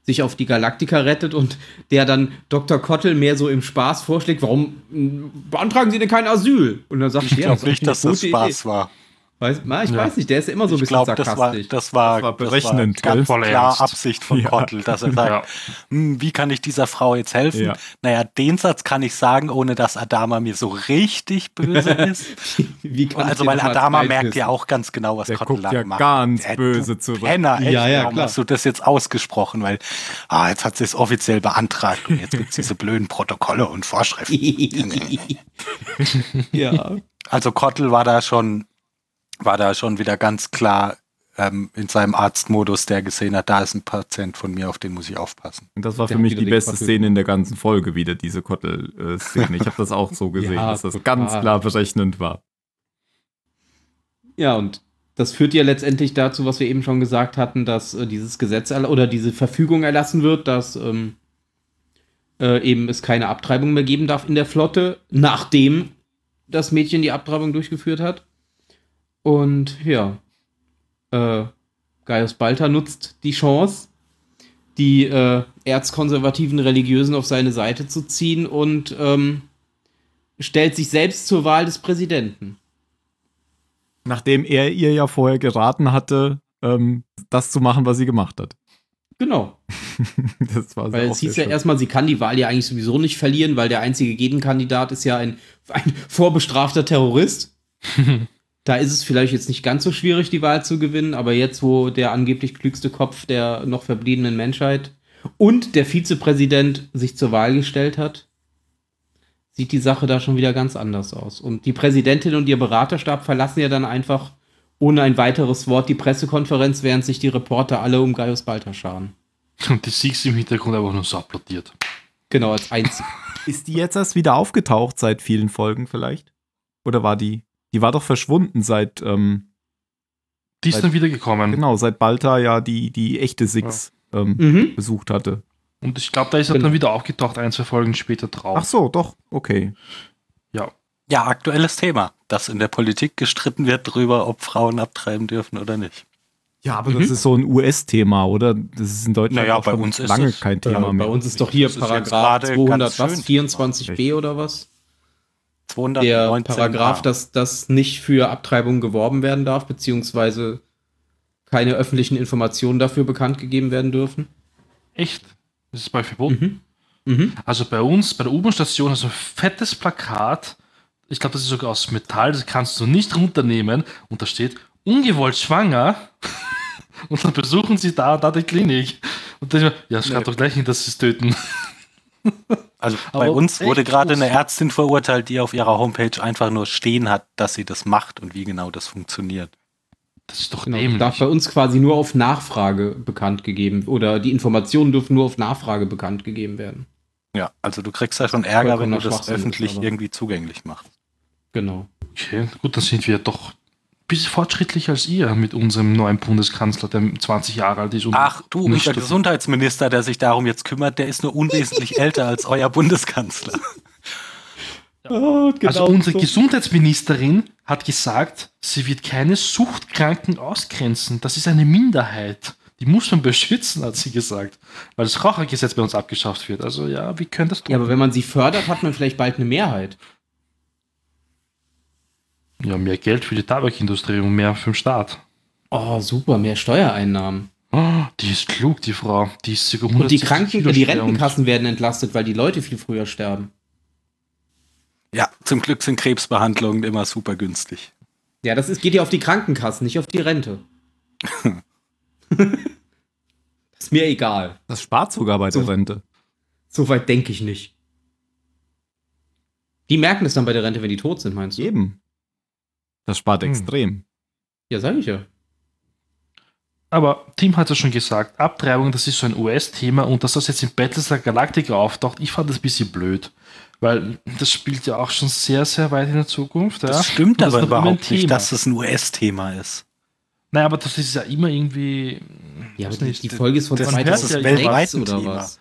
sich auf die Galaktika rettet und der dann Dr. Kottel mehr so im Spaß vorschlägt, warum mh, beantragen Sie denn kein Asyl? Und dann sagt Ich glaube nicht, dass das Spaß war. Weiß, na, ich Ja. weiß nicht, der ist immer so ein ich bisschen glaube, das war, sarkastisch. das war, Das war berechnend, ganz gell? Voll klar ernst. Absicht von [laughs] Ja. Kottel, dass er sagt, Ja. hm, wie kann ich dieser Frau jetzt helfen? Ja. Naja, den Satz kann ich sagen, ohne dass Adama mir so richtig böse [laughs] ist. Wie kann ich also, weil das Adama merkt Geist ja auch ganz genau, was Der Kottel guckt lang ja macht. ganz Äh, böse du zurück. Penner, echt, Ja, ja, warum klar. hast du das jetzt ausgesprochen? Weil, ah, jetzt hat sie es offiziell beantragt und jetzt gibt es diese [laughs] blöden Protokolle und Vorschriften. ja. Also Kottel war da schon, war da schon wieder ganz klar ähm, in seinem Arztmodus, der gesehen hat, da ist ein Patient von mir, auf den muss ich aufpassen. Und das war Der für mich die beste Kottel. Szene in der ganzen Folge wieder, diese Kottel-Szene. Ich habe das auch so [laughs] gesehen, Ja, dass das total. ganz klar berechnend war. Ja, und das führt ja letztendlich dazu, was wir eben schon gesagt hatten, dass äh, dieses Gesetz oder diese Verfügung erlassen wird, dass ähm, äh, eben es keine Abtreibung mehr geben darf in der Flotte, nachdem das Mädchen die Abtreibung durchgeführt hat. Und ja, äh, Gaius Balter nutzt die Chance, die äh, erzkonservativen Religiösen auf seine Seite zu ziehen und ähm, stellt sich selbst zur Wahl des Präsidenten. Nachdem er ihr ja vorher geraten hatte, ähm, das zu machen, was sie gemacht hat. Genau. [laughs] Das war Weil es hieß ja schön. erstmal, sie kann die Wahl ja eigentlich sowieso nicht verlieren, weil der einzige Gegenkandidat ist ja ein, ein [laughs] vorbestrafter Terrorist. [laughs] da ist es vielleicht jetzt nicht ganz so schwierig, die Wahl zu gewinnen, aber jetzt, wo der angeblich klügste Kopf der noch verbliebenen Menschheit und der Vizepräsident sich zur Wahl gestellt hat, sieht die Sache da schon wieder ganz anders aus. Und die Präsidentin und ihr Beraterstab verlassen ja dann einfach ohne ein weiteres Wort die Pressekonferenz, während sich die Reporter alle um Gaius Balter scharen. Und die Siegs im Hintergrund einfach nur so applaudiert. Genau, als einzig. [laughs] Ist die jetzt erst wieder aufgetaucht seit vielen Folgen vielleicht? Oder war die? Die war doch verschwunden seit, ähm, Die ist Seit- dann wiedergekommen. genau, seit Balta ja die, die echte Six ähm, Mhm. besucht hatte. Und ich glaube, da ist er Genau. dann wieder aufgetaucht, ein, zwei Folgen später drauf. Ach so, doch, okay. Ja. Ja, aktuelles Thema, dass in der Politik gestritten wird darüber, ob Frauen abtreiben dürfen oder nicht. Ja, aber Mhm. das ist so ein US-Thema, oder? Das ist in Deutschland Naja, auch bei schon uns ist lange kein Thema Äh, mehr. bei uns ist doch hier Paragraph gerade 200, ganz was? schön. 24b oder was? 219 Der Paragraph, dass das nicht für Abtreibungen geworben werden darf, beziehungsweise keine öffentlichen Informationen dafür bekannt gegeben werden dürfen. Echt? Das ist bei verboten. Mhm. Mhm. Also bei uns, bei der U-Bahn-Station, also ein fettes Plakat. Ich glaube, das ist sogar aus Metall, das kannst du nicht runternehmen. Und da steht, ungewollt schwanger. [laughs] und dann besuchen sie da und da die Klinik. Und dann, ja, schreib Nee. doch gleich hin, dass sie es töten. [laughs] Also Aber bei uns wurde gerade eine Ärztin verurteilt, die auf ihrer Homepage einfach nur stehen hat, dass sie das macht und wie genau das funktioniert. Das ist doch Genau, dämlich. darf bei uns quasi nur auf Nachfrage bekannt gegeben oder die Informationen dürfen nur auf Nachfrage bekannt gegeben werden. Ja, also du kriegst da schon Ärger, wenn du das öffentlich irgendwie zugänglich machst. Genau. Okay, gut, dann sind wir doch bisschen fortschrittlicher als ihr mit unserem neuen Bundeskanzler, der 20 Jahre alt ist. Und Ach du, unser Gesundheitsminister, der sich darum jetzt kümmert, der ist nur unwesentlich [laughs] älter als euer Bundeskanzler. Oh, Also unsere Gesundheitsministerin hat gesagt, sie wird keine Suchtkranken ausgrenzen. Das ist eine Minderheit. Die muss man beschützen, hat sie gesagt. Weil das Rauchergesetz bei uns abgeschafft wird. Also ja, wie können das tun? Ja, aber wenn man sie fördert, hat man vielleicht bald eine Mehrheit. Ja, mehr Geld für die Tabakindustrie und mehr für den Staat. Oh, super, mehr Steuereinnahmen. Oh, die ist klug, die Frau. Die ist sogar Und die 170 Kranken, die Rentenkassen werden entlastet, weil die Leute viel früher sterben. Ja, zum Glück sind Krebsbehandlungen immer super günstig. Ja, das ist, geht ja auf die Krankenkassen, nicht auf die Rente. [laughs] ist mir egal. Das spart sogar bei der So- Rente. Soweit denke ich nicht. Die merken es dann bei der Rente, wenn die tot sind, meinst du? Eben. Das spart Hm. extrem. Ja, sag ich ja. Aber Tim hat ja schon gesagt, Abtreibung, das ist so ein US-Thema und dass das jetzt in Battlestar Galactica auftaucht, ich fand das ein bisschen blöd. Weil das spielt ja auch schon sehr, sehr weit in der Zukunft. Ja? Das stimmt das aber überhaupt nicht, dass es ein US-Thema ist. Naja, aber das ist ja immer irgendwie. Ja, aber nicht, die Folge ist von das- das ist 2006 weltweit ein oder Thema. was?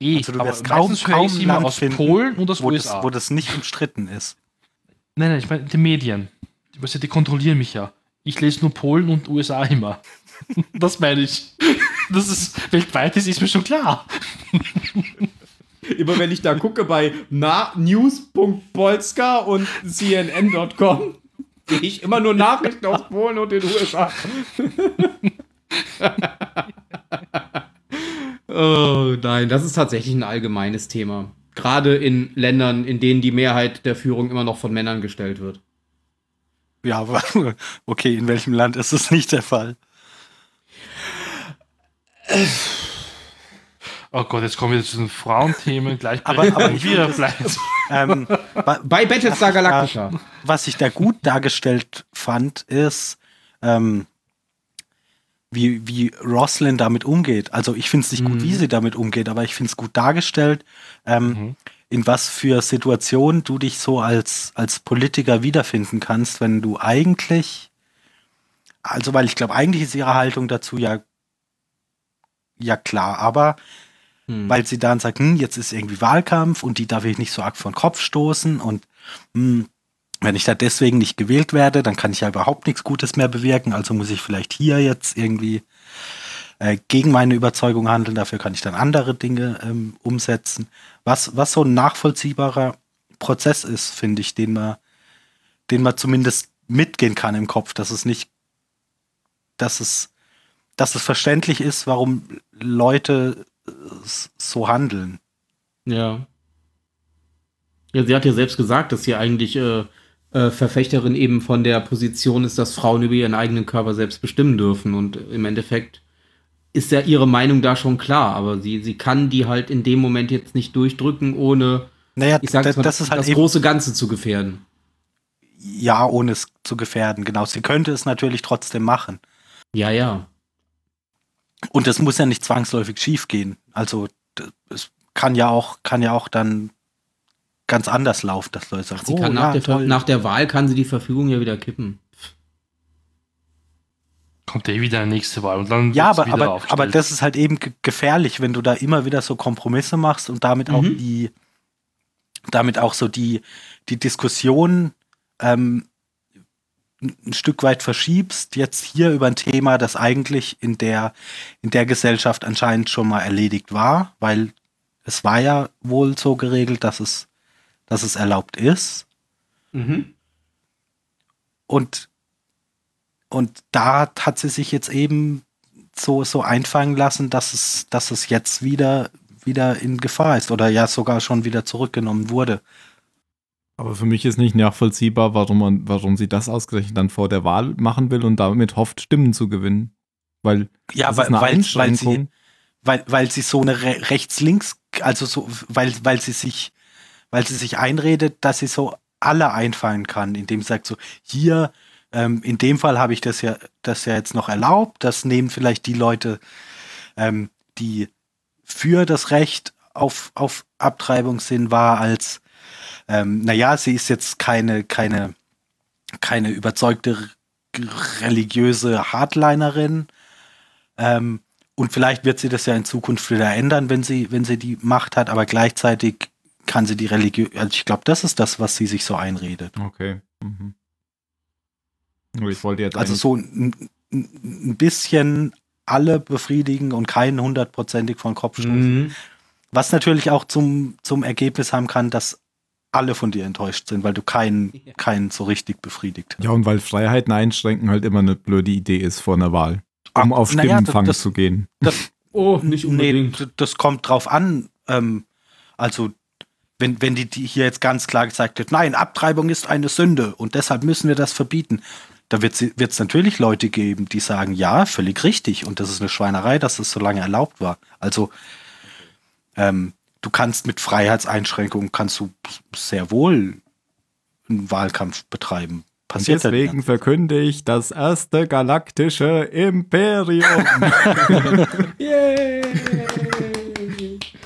eh, Also du aber wirst kaum, kaum immer Land aus finden, Polen und aus wo, USA. das, wo das nicht umstritten ist. nein, nein, ich meine die Medien. Die, weißt du, die kontrollieren mich ja. Ich lese nur Polen und USA immer. [laughs] das meine ich. Das ist weltweit ist, ist mir schon klar. Immer wenn ich da gucke bei news.polska und cnn.com, sehe ich immer nur Nachrichten aus Polen und den USA. [laughs] oh nein, das ist tatsächlich ein allgemeines Thema. Gerade in Ländern, in denen die Mehrheit der Führung immer noch von Männern gestellt wird. Ja, [laughs] okay, in welchem Land ist es nicht der Fall? Oh Gott, jetzt kommen wir zu den Frauenthemen gleich. Aber- aber ich wir find bleiben. Ähm, Bei Battlestar Galactica. was ich da gut dargestellt fand, ist, ähm, wie, wie Roslyn damit umgeht. Also ich finde es nicht Mhm. gut, wie sie damit umgeht, aber ich finde es gut dargestellt, ähm, Mhm. In was für Situationen du dich so als, als Politiker wiederfinden kannst, wenn du eigentlich, also weil ich glaube, eigentlich ist ihre Haltung dazu ja, ja klar, aber Hm. weil sie dann sagt, hm, jetzt ist irgendwie Wahlkampf und die darf ich nicht so arg vor den Kopf stoßen und hm, wenn ich da deswegen nicht gewählt werde, dann kann ich ja überhaupt nichts Gutes mehr bewirken, also muss ich vielleicht hier jetzt irgendwie äh, gegen meine Überzeugung handeln, dafür kann ich dann andere Dinge ähm, umsetzen. Was, was so ein nachvollziehbarer Prozess ist, finde ich, den man, den man zumindest mitgehen kann im Kopf, dass es nicht, dass es, dass es verständlich ist, warum Leute äh, so handeln. Ja. Ja, sie hat ja selbst gesagt, dass sie eigentlich äh, äh, Verfechterin eben von der Position ist, dass Frauen über ihren eigenen Körper selbst bestimmen dürfen. Und im Endeffekt ist ja ihre Meinung da schon klar, aber sie, sie kann die halt in dem Moment jetzt nicht durchdrücken, ohne, Naja, ich sag das, mal, das ist halt das große Ganze zu gefährden. ja, ohne es zu gefährden, genau. Sie könnte es natürlich trotzdem machen. Ja, ja. Und das muss ja nicht zwangsläufig schiefgehen. Also es kann ja auch, kann ja auch dann ganz anders laufen, dass Leute sagen, Sie oh, kann nach, ja, der, nach der Wahl kann sie die Verfügung ja wieder kippen. Kommt eh wieder eine nächste Wahl und dann ja, aber, wieder aber, aufgestellt. aber das ist halt eben ge- gefährlich, wenn du da immer wieder so Kompromisse machst und damit auch Mhm. die, damit auch so die, die Diskussion ähm, ein ein Stück weit verschiebst, jetzt hier über ein Thema, das eigentlich in der, in der Gesellschaft anscheinend schon mal erledigt war, weil es war ja wohl so geregelt, dass es, dass es erlaubt ist. Mhm. Und, und da hat sie sich jetzt eben so, so einfangen lassen, dass es, dass es jetzt wieder, wieder in Gefahr ist oder ja sogar schon wieder zurückgenommen wurde. Aber für mich ist nicht nachvollziehbar, warum, man, warum sie das ausgerechnet dann vor der Wahl machen will und damit hofft, Stimmen zu gewinnen. Weil ja, weil, weil, weil, sie, weil, weil sie so eine Re rechts-links, also so, weil, weil sie sich, weil sie sich einredet, dass sie so alle einfallen kann, indem sie sagt so, hier, ähm, in dem Fall habe ich das ja, das ja jetzt noch erlaubt, das nehmen vielleicht die Leute, ähm, die für das Recht auf, auf Abtreibung sind, wahr als, ähm, naja, sie ist jetzt keine, keine, keine überzeugte religiöse Hardlinerin. Ähm, und vielleicht wird sie das ja in Zukunft wieder ändern, wenn sie, wenn sie die Macht hat, aber gleichzeitig kann sie die Religion, also ich glaube, das ist das, was sie sich so einredet. Okay. Mhm. Ich wollte jetzt also so ein, ein, bisschen alle befriedigen und keinen hundertprozentig von Kopf stoßen. Mhm. Was natürlich auch zum, zum Ergebnis haben kann, dass alle von dir enttäuscht sind, weil du keinen, ja. keinen so richtig befriedigt hast. Ja, und weil Freiheiten einschränken halt immer eine blöde Idee ist vor einer Wahl. Um auf Stimmenfang naja, zu gehen. Das, oh, nicht unbedingt. Nee, das kommt drauf an. Ähm, also, wenn, wenn die, die hier jetzt ganz klar gesagt wird, nein, Abtreibung ist eine Sünde und deshalb müssen wir das verbieten, da wird es natürlich Leute geben, die sagen, ja, völlig richtig und das ist eine Schweinerei, dass das so lange erlaubt war. Also ähm, du kannst mit Freiheitseinschränkungen kannst du sehr wohl einen Wahlkampf betreiben. Passiert und deswegen verkünde ich das erste galaktische Imperium. [laughs] [laughs] Yay!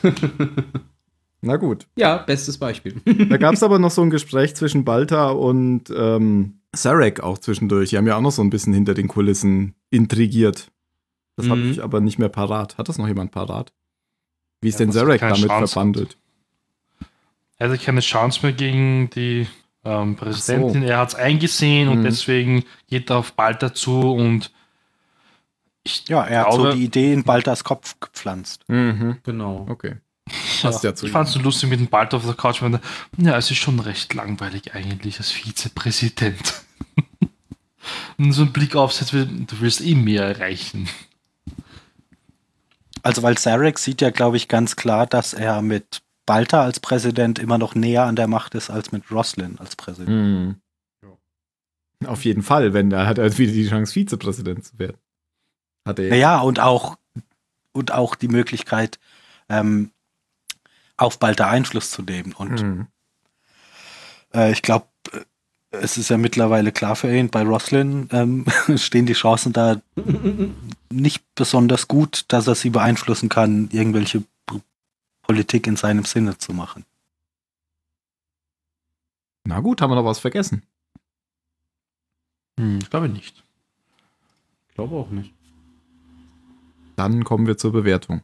[laughs] Na gut. Ja, bestes Beispiel. da gab es aber noch so ein Gespräch zwischen Balta und ähm, Sarek auch zwischendurch. Die haben ja auch noch so ein bisschen hinter den Kulissen intrigiert. Das mhm. habe ich aber nicht mehr parat. Hat das noch jemand parat? Wie ist ja, denn Sarek damit Chance verbandelt? Er hatte keine Chance mehr gegen die ähm, Präsidentin. So. Er hat es eingesehen mhm. und deswegen geht er auf Balta zu und ich ja, er glaube, hat so die Idee in Baltas Kopf gepflanzt. Mhm. Genau. Okay. Passt ja, ja zu ich fand es so lustig mit dem Balt auf der Couch. Meine, ja, es ist schon recht langweilig eigentlich als Vizepräsident. [laughs] Und so ein Blick aufsetzt, du willst eh mehr erreichen. Also, weil Sarek sieht ja, glaube ich, ganz klar, dass er mit Balta als Präsident immer noch näher an der Macht ist als mit Roslin als Präsident. Mhm. Auf jeden Fall, wenn er hat er wieder die Chance, Vizepräsident zu werden. Hat er ja, und auch, und auch die Möglichkeit, ähm, auf Balta Einfluss zu nehmen. Und mhm. äh, ich glaube, äh, es ist ja mittlerweile klar für ihn, bei Roslin ähm, [laughs] stehen die Chancen da nicht besonders gut, dass er sie beeinflussen kann, irgendwelche Politik in seinem Sinne zu machen. Na gut, haben wir noch was vergessen? Hm, ich glaube nicht. Ich glaube auch nicht. Dann kommen wir zur Bewertung.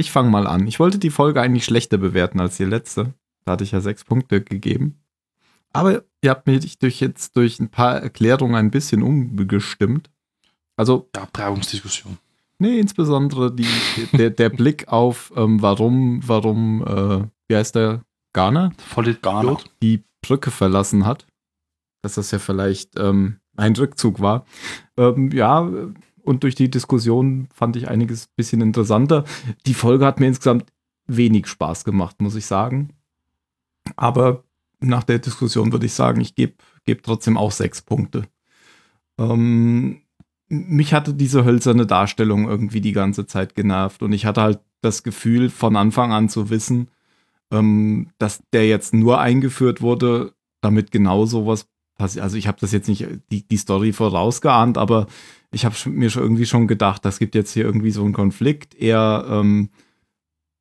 Ich fange mal an. Ich wollte die Folge eigentlich schlechter bewerten als die letzte. Da hatte ich ja sechs Punkte gegeben. Aber ihr habt mich durch jetzt durch ein paar Erklärungen ein bisschen umgestimmt. Also. Ja, Brauchungsdiskussion. Nee, insbesondere die, der, der [laughs] Blick auf, ähm, warum, warum, äh, wie heißt der? Ghana? Volle Ghana. Die Brücke verlassen hat. Dass das ja vielleicht ähm, ein Rückzug war. Ähm, ja, und durch die Diskussion fand ich einiges ein bisschen interessanter. Die Folge hat mir insgesamt wenig Spaß gemacht, muss ich sagen. Aber nach der Diskussion würde ich sagen, ich gebe geb trotzdem auch sechs Punkte. Ähm, mich hatte diese hölzerne Darstellung irgendwie die ganze Zeit genervt und ich hatte halt das Gefühl, von Anfang an zu wissen, ähm, dass der jetzt nur eingeführt wurde, damit genau sowas passiert. Also ich habe das jetzt nicht die, die Story vorausgeahnt, aber ich habe mir schon irgendwie schon gedacht, das gibt jetzt hier irgendwie so einen Konflikt. Er ähm,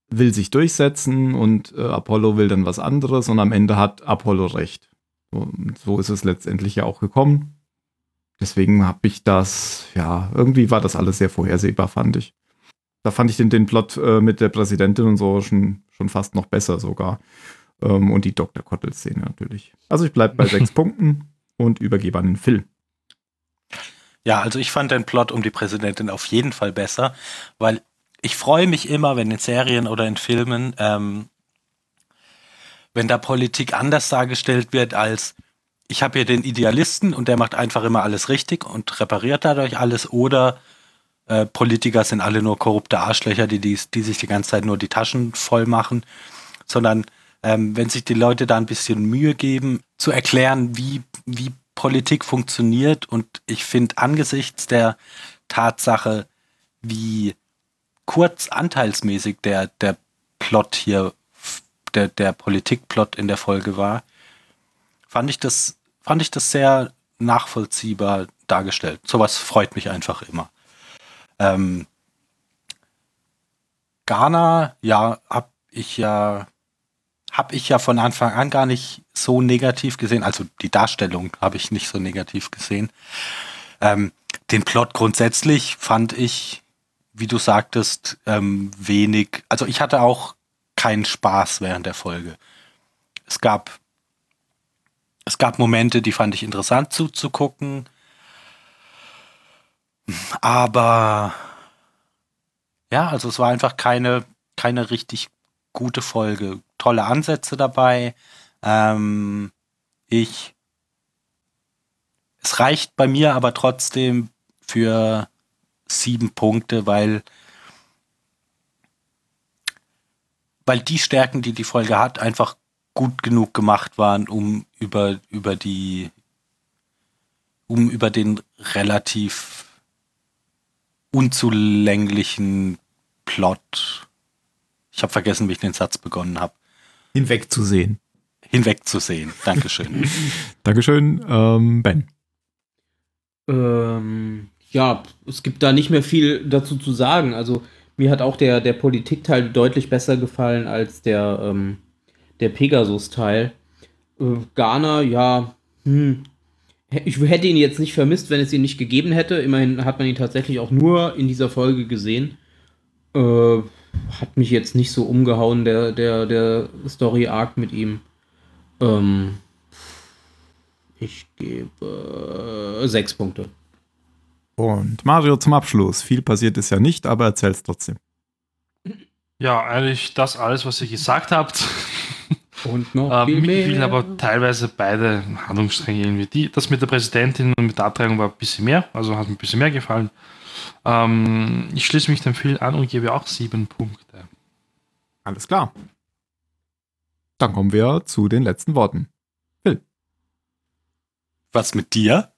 will sich durchsetzen und äh, Apollo will dann was anderes und am Ende hat Apollo recht. So, so ist es letztendlich ja auch gekommen. Deswegen habe ich das, ja, irgendwie war das alles sehr vorhersehbar, fand ich. Da fand ich den, den Plot äh, mit der Präsidentin und so schon, schon fast noch besser sogar. Ähm, und die Dr. Kottel-Szene natürlich. Also ich bleibe bei [laughs] sechs Punkten und übergebe an den Phil. Ja, also ich fand den Plot um die Präsidentin auf jeden Fall besser, weil ich freue mich immer, wenn in Serien oder in Filmen, ähm, wenn da Politik anders dargestellt wird als ich habe hier den Idealisten und der macht einfach immer alles richtig und repariert dadurch alles oder äh, Politiker sind alle nur korrupte Arschlöcher, die, die, die sich die ganze Zeit nur die Taschen voll machen, sondern ähm, wenn sich die Leute da ein bisschen Mühe geben, zu erklären, wie, wie Politik funktioniert und ich finde angesichts der Tatsache, wie kurz anteilsmäßig der, der Plot hier, der, der Politikplot in der Folge war, fand ich das, fand ich das sehr nachvollziehbar dargestellt. Sowas freut mich einfach immer. Ähm, Ghana, ja, hab ich ja, hab ich ja von Anfang an gar nicht so negativ gesehen. Also die Darstellung habe ich nicht so negativ gesehen. Ähm, den Plot grundsätzlich fand ich, wie du sagtest, ähm, wenig. Also ich hatte auch keinen Spaß während der Folge. Es gab es gab Momente, die fand ich interessant zuzugucken. Aber ja, also es war einfach keine, keine richtig gute Folge. Tolle Ansätze dabei. Ähm, ich. Es reicht bei mir aber trotzdem für sieben Punkte, weil weil die Stärken, die die Folge hat, einfach gut genug gemacht waren, um über, über die, um über den relativ unzulänglichen Plot, ich habe vergessen, wie ich den Satz begonnen habe, hinwegzusehen. Hinwegzusehen. Dankeschön. [laughs] Dankeschön, ähm, Ben. Ähm, ja, es gibt da nicht mehr viel dazu zu sagen. Also mir hat auch der, der Politikteil deutlich besser gefallen als der, ähm, der Pegasus-Teil. Äh, Ghana, ja, hm. Ich hätte ihn jetzt nicht vermisst, wenn es ihn nicht gegeben hätte. Immerhin hat man ihn tatsächlich auch nur in dieser Folge gesehen. Äh, hat mich jetzt nicht so umgehauen, der, der, der Story-Arc mit ihm. Ähm, ich gebe äh, sechs Punkte. Und Mario zum Abschluss. Viel passiert ist ja nicht, aber erzähl's trotzdem. Ja, eigentlich das alles, was ihr gesagt habt. Und noch ähm, viel mir mehr. aber teilweise beide Handlungsstränge irgendwie. Die, das mit der Präsidentin und mit der Abtreibung war ein bisschen mehr, also hat mir ein bisschen mehr gefallen. Ähm, ich schließe mich dem Film an und gebe auch sieben Punkte. Alles klar. Dann kommen wir zu den letzten Worten. Was mit dir?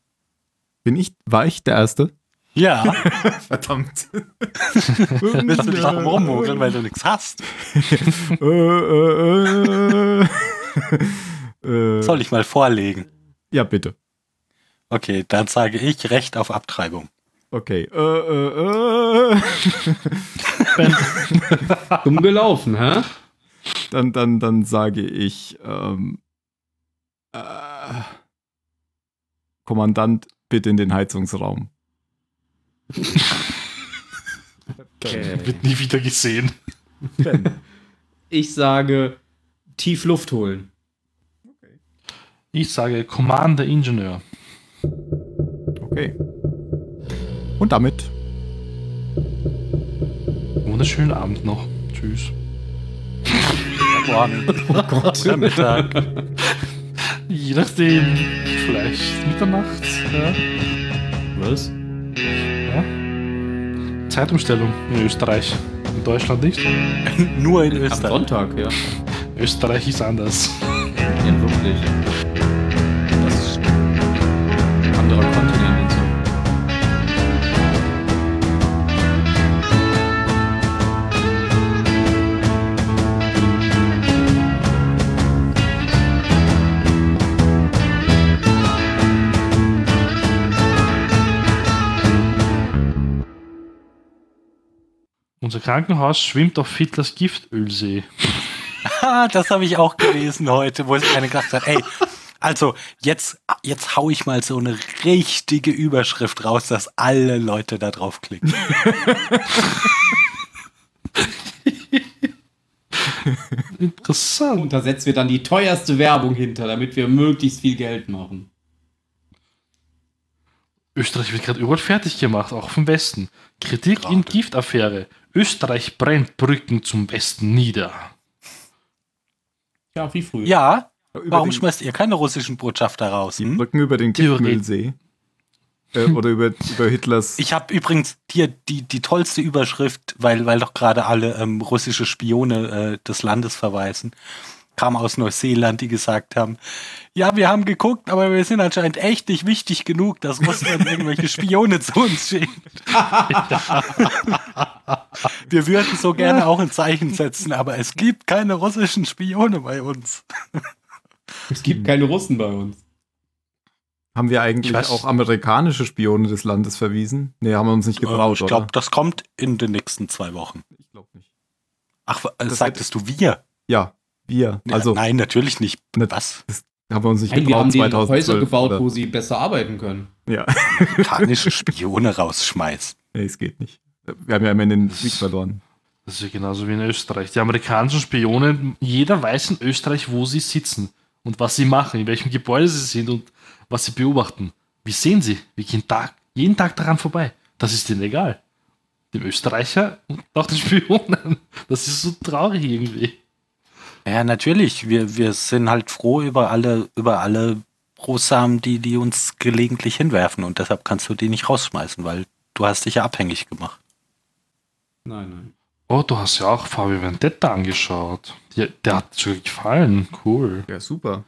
Bin ich, war ich der Erste? Ja. [laughs] Verdammt. [laughs] Willst du dich darum rummogeln, weil du nichts hast? [laughs] äh, äh, äh, Soll ich mal vorlegen? Ja, bitte. Okay, dann sage ich Recht auf Abtreibung. Okay. Äh, äh, äh. [laughs] Dumm gelaufen, hä? Dann, dann, dann sage ich, ähm, äh, Kommandant, bitte in den Heizungsraum. Okay. Wird nie wieder gesehen. Ben. Ich sage tief Luft holen. Ich sage Commander Ingenieur. Okay. Und damit Wunderschönen Abend noch. Tschüss. Morgen. Oh Gott. [laughs] Oder Mittag. Je nachdem. Vielleicht Mitternacht. Ja. Was? ja. Zeitumstellung in Österreich. In Deutschland nicht. Nur in Am Österreich. Sonntag, ja. [laughs] Österreich ist anders. Ja, wirklich. Unser Krankenhaus schwimmt auf Hitlers Giftölsee. [laughs] Ah, das habe ich auch gelesen heute, wo sich einer gedacht hat, ey, also jetzt, jetzt hau ich mal so eine richtige Überschrift raus, dass alle Leute da draufklicken. [laughs] Interessant. Und da setzen wir dann die teuerste Werbung hinter, damit wir möglichst viel Geld machen. Österreich wird gerade überall fertig gemacht, auch vom Westen. Kritik in Gerade. Giftaffäre. Österreich brennt Brücken zum Westen nieder. Ja, wie früher. Ja, über warum den, schmeißt ihr keine russischen Botschafter raus? Hm? Brücken über den. Giftmüllsee. Äh, oder über, über Hitlers. Ich habe übrigens hier die, die tollste Überschrift, weil, weil doch gerade alle ähm, russische Spione äh, des Landes verweisen, kam aus Neuseeland, die gesagt haben, ja, wir haben geguckt, aber wir sind anscheinend echt nicht wichtig genug, dass Russland irgendwelche Spione zu uns schickt. wir würden so gerne auch ein Zeichen setzen, aber es gibt keine russischen Spione bei uns. Es gibt keine Russen bei uns. Haben wir eigentlich Ich weiß- auch amerikanische Spione des Landes verwiesen? Nee, haben wir uns nicht getraut, ich glaube, das kommt in den nächsten zwei Wochen. Ich glaube nicht. Ach, äh, Das sagtest du wir? Ja, Ja, Also nein, natürlich nicht. Ne- Was? haben wir uns nicht Nein, wir getraut haben denen 2012. Häuser gebaut, oder? wo sie besser arbeiten können. Ja, Amerikanische [laughs] Spione rausschmeißen. nee, es geht nicht. Wir haben ja immer den Krieg verloren. Das ist ja genauso wie in Österreich. Die amerikanischen Spione, jeder weiß in Österreich, wo sie sitzen und was sie machen, in welchem Gebäude sie sind und was sie beobachten. Wir sehen sie. Wir gehen Tag, jeden Tag daran vorbei. Das ist denen egal. Dem Österreicher und auch den Spionen. Das ist so traurig irgendwie. Ja, natürlich. Wir, wir sind halt froh über alle, über alle Brosamen, die, die uns gelegentlich hinwerfen und deshalb kannst du die nicht rausschmeißen, weil du hast dich ja abhängig gemacht. Nein, nein. Oh, du hast ja auch Fabio Vendetta angeschaut. Ja, der hat dir schon gefallen. Cool. Ja, super.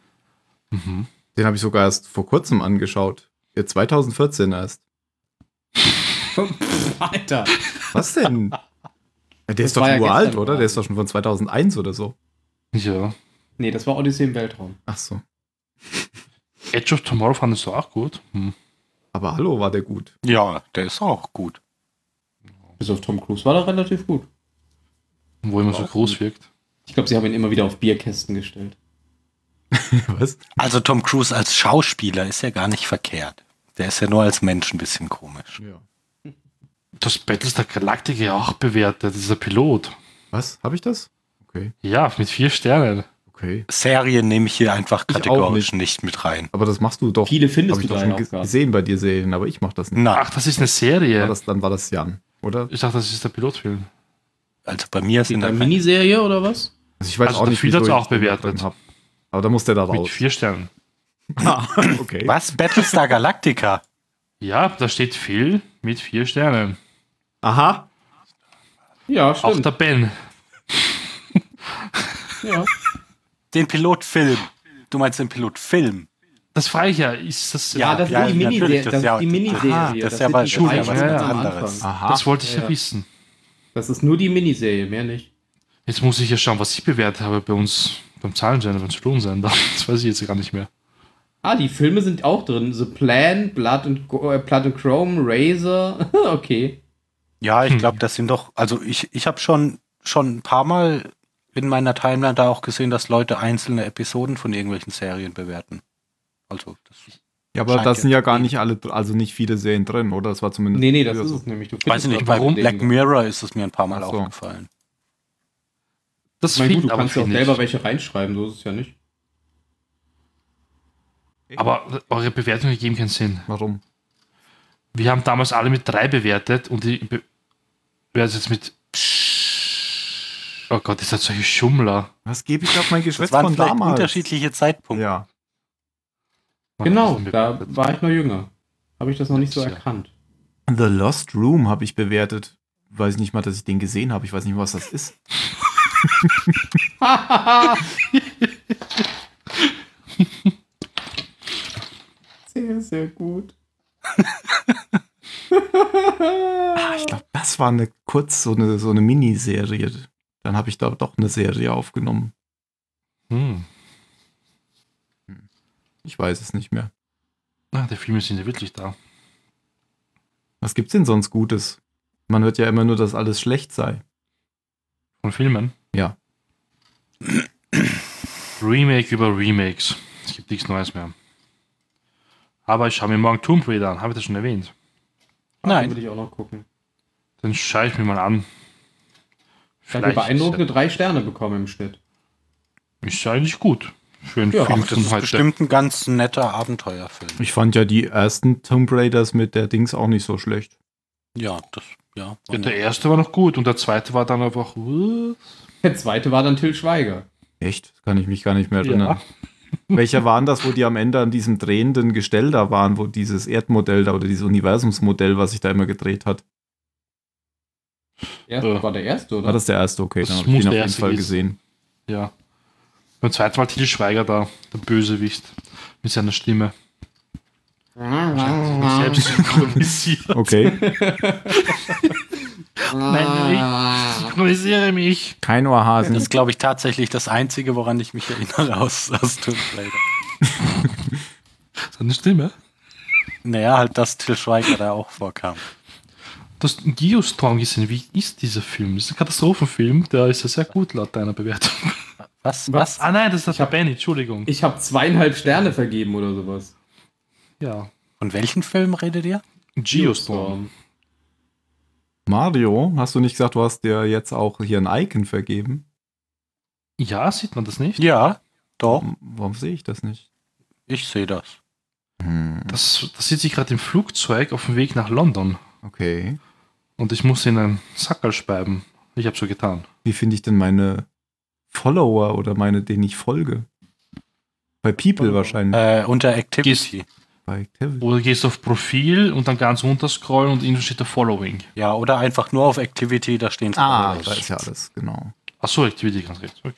Mhm. Den habe ich sogar erst vor kurzem angeschaut. Ja, 2014 erst. [laughs] Alter. Was denn? Ja, der ist doch ja uralt, gestern oder? Der ist doch schon von 2001 oder so. Ja. Nee, das war Odyssee im Weltraum. Ach so. Edge of Tomorrow fandest du auch gut. Hm. Aber hallo, war der gut. Ja, der ist auch gut. Bis auf Tom Cruise war er relativ gut. Wo immer so groß gut. wirkt. Ich glaube, sie haben ihn immer wieder auf Bierkästen gestellt. [laughs] Was? Also Tom Cruise als Schauspieler ist ja gar nicht verkehrt. Der ist ja nur als Mensch ein bisschen komisch. Ja. Das Battlestar Galactica ja auch bewertet, dieser Pilot. Was? Habe ich das? Okay. Ja, mit vier Sternen. Okay. Serien nehme ich hier einfach auch kategorisch nicht. mit rein. Aber das machst du doch. Viele findest ich du doch schon auch nicht. gesehen bei dir Serien, aber ich mach das nicht. Na, Ach, das ist eine Serie. War das, dann war das Jan, oder? ich dachte, das ist der Pilotfilm. also bei mir In sind der Miniserie oder was? Also ich weiß Also auch nicht, hat's wieso auch bewertet. drin hab. Aber da muss der da Mit raus. vier Sternen. Ah, [laughs] okay. Was? Battlestar Galactica? Ja, da steht Phil mit vier Sternen. Aha. Ja, Auch stimmt. der Ben. Ja. Den Pilotfilm. Du meinst den Pilotfilm? Das frage ich ja. Ist das, Ja, das ja, ist die Miniserie. das Das ja- die Miniserie. Aha, das ist ja was- das ist ja was ganz am anderes. Das wollte ich ja, Ja. wissen. Das ist nur die Miniserie, mehr nicht. Jetzt muss ich ja schauen, was ich bewertet habe bei uns beim Zahlensender, beim Strohensender. [laughs] Das weiß ich jetzt gar nicht mehr. Ah, die Filme sind auch drin. The Plan, Blood and, äh, Blood and Chrome, Razor. [laughs] okay. Ja, ich Hm. glaube, das sind doch, also ich, ich habe schon, schon ein paar Mal in meiner Timeline da auch gesehen, dass Leute einzelne Episoden von irgendwelchen Serien bewerten. Also, das Ja, aber da ja sind ja gar gehen. nicht alle, also nicht viele Serien drin, oder? Das war zumindest. Nee, nee, das ist so. es nämlich. Du weiß ich nicht, bei warum? Black Dinge. Mirror ist es mir ein paar Mal so. aufgefallen. Das Ich meine, gut, du kannst ja auch selber ich. welche reinschreiben, so ist es ja nicht. Aber eure Bewertungen geben keinen Sinn. Warum? Wir haben damals alle mit drei bewertet und ich be bewerte jetzt mit. Oh Gott, ist das solche Schummler. Was gebe ich auf mein Das Geschwätz waren von vielleicht damals? unterschiedliche Zeitpunkte. Ja. Genau, da war ich noch jünger. Habe ich das noch nicht so erkannt. The Lost Room habe ich bewertet. Weiß nicht mal, dass ich den gesehen habe. Ich weiß nicht, was das ist. [laughs] sehr, sehr gut. Ah, ich glaube, das war eine kurz so eine, so eine Miniserie. Dann habe ich da doch eine Serie aufgenommen. Hm. Ich weiß es nicht mehr. Ah, die Filme sind ja wirklich da. Was gibt's denn sonst Gutes? Man hört ja immer nur, dass alles schlecht sei. Von Filmen. Ja. Remake über Remakes. Es gibt nichts Neues mehr. Aber ich schaue mir morgen Tomb Raider an. Habe ich das schon erwähnt? Nein. Würde ich auch noch gucken. Dann schaue ich mir mal an. Ich habe beeindruckende drei Sterne bekommen im Schnitt. Ist ja eigentlich gut. Für einen Ja, Film Ach, das ist heute. bestimmt ein ganz netter Abenteuerfilm. Ich fand ja die ersten Tomb Raiders mit der Dings auch nicht so schlecht. Ja, das, ja. Ja, der erste war noch gut und der zweite war dann einfach. uh, Der zweite war dann Till Schweiger. Echt? Das kann ich mich gar nicht mehr erinnern. [laughs] Welcher waren das, wo die am Ende an diesem drehenden Gestell da waren, wo dieses Erdmodell da oder dieses Universumsmodell, was sich da immer gedreht hat? Erst, Äh. war der erste, oder? War das der erste? Okay, Das dann habe ich muss den auf jeden Fall gewesen gesehen. Ja. Beim zweiten Mal Til Schweiger da, der Bösewicht, mit seiner Stimme. Selbst synchronisiert. Okay. Nein, ich synchronisiere mich. Kein Ohrhasen. Das ist, glaube ich, tatsächlich das Einzige, woran ich mich erinnere aus, aus Tomb Raider. [laughs] Seine Stimme. Naja, halt, dass Till Schweiger da auch vorkam. Du hast Geostorm gesehen. Wie ist dieser Film? Das ist ein Katastrophenfilm. Der ist ja sehr gut laut deiner Bewertung. Was? Was? Ah nein, das ist der Benny, Entschuldigung. Ich habe zweieinhalb Sterne vergeben oder sowas. Ja. Von welchen Film redet ihr? Geostorm. Mario, hast du nicht gesagt, du hast dir jetzt auch hier ein Icon vergeben? Ja, sieht man das nicht? Ja, doch, Warum, warum sehe ich das nicht? ich sehe das. Hm, Das, das sitzt ich gerade im Flugzeug auf dem Weg nach London. okay. Und ich muss in einen Sackerl speiben. Ich habe so getan. Wie finde ich denn meine Follower oder meine, denen ich folge? Bei People Follower. wahrscheinlich. Äh, unter Activity. Bei Activity. Oder gehst auf Profil und dann ganz runter scrollen und innen steht der Following. Ja, oder einfach nur auf Activity, da stehen Ah, Followers. da ist ja alles, genau. Achso, Activity ganz recht. Okay.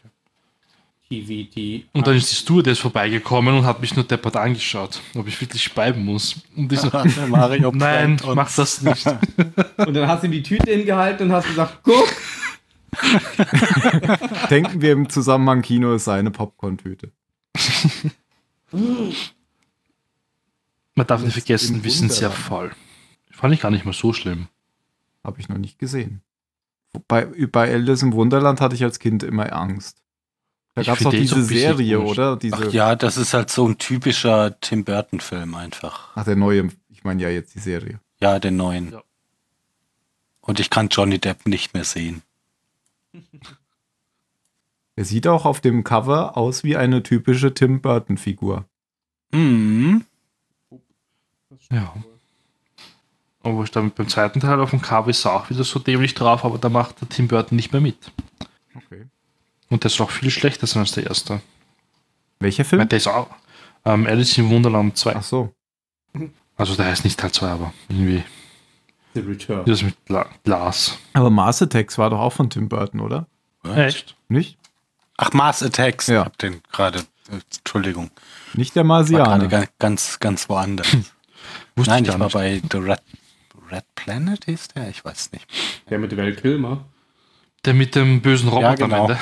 TVT. Und dann ist die Stewardess vorbeigekommen und hat mich nur deppert angeschaut, ob ich wirklich speiben muss. Und ich so, Mario [laughs] nein, mach das nicht. [laughs] Und dann hast du ihm die Tüte hingehalten und hast gesagt, guck! [laughs] Denken wir im Zusammenhang Kino ist seine Popcorn-Tüte. Man darf nicht vergessen, wir sind sehr voll. Fand ich gar nicht mal so schlimm. Habe ich noch nicht gesehen. Bei, bei Alice im Wunderland hatte ich als Kind immer Angst. Da Ich gab es doch diese Serie, komisch. oder? Diese, Ach ja, das ist halt so ein typischer Tim Burton-Film einfach. Ach, der neue, ich meine ja jetzt die Serie. Ja, den neuen. Ja. Und ich kann Johnny Depp nicht mehr sehen. [laughs] Er sieht auch auf dem Cover aus wie eine typische Tim Burton-Figur. Mhm. Ja. Aber ich dann beim zweiten Teil auf dem Cover ist er auch wieder so dämlich drauf, aber da macht der Tim Burton nicht mehr mit. Okay. Und der ist auch viel schlechter sein als der erste. Welcher Film? der ist auch ähm, Alice im Wunderland 2. Ach so. Also der heißt nicht Teil 2, aber irgendwie The Return. das mit Gla Glas. Aber Mars Attacks war doch auch von Tim Burton, oder? Echt? Nicht? Ach, Mars Attacks. Ja. Ich hab den gerade. äh, Entschuldigung. Nicht der War Marsianer. ga- ganz, ganz woanders. [laughs] Wusste Nein, ich ich war nicht. bei The Red, Red Planet, hieß der? Ich weiß nicht. Der mit Val Kilmer. Der mit dem bösen Roboter Ja, genau. am Ende.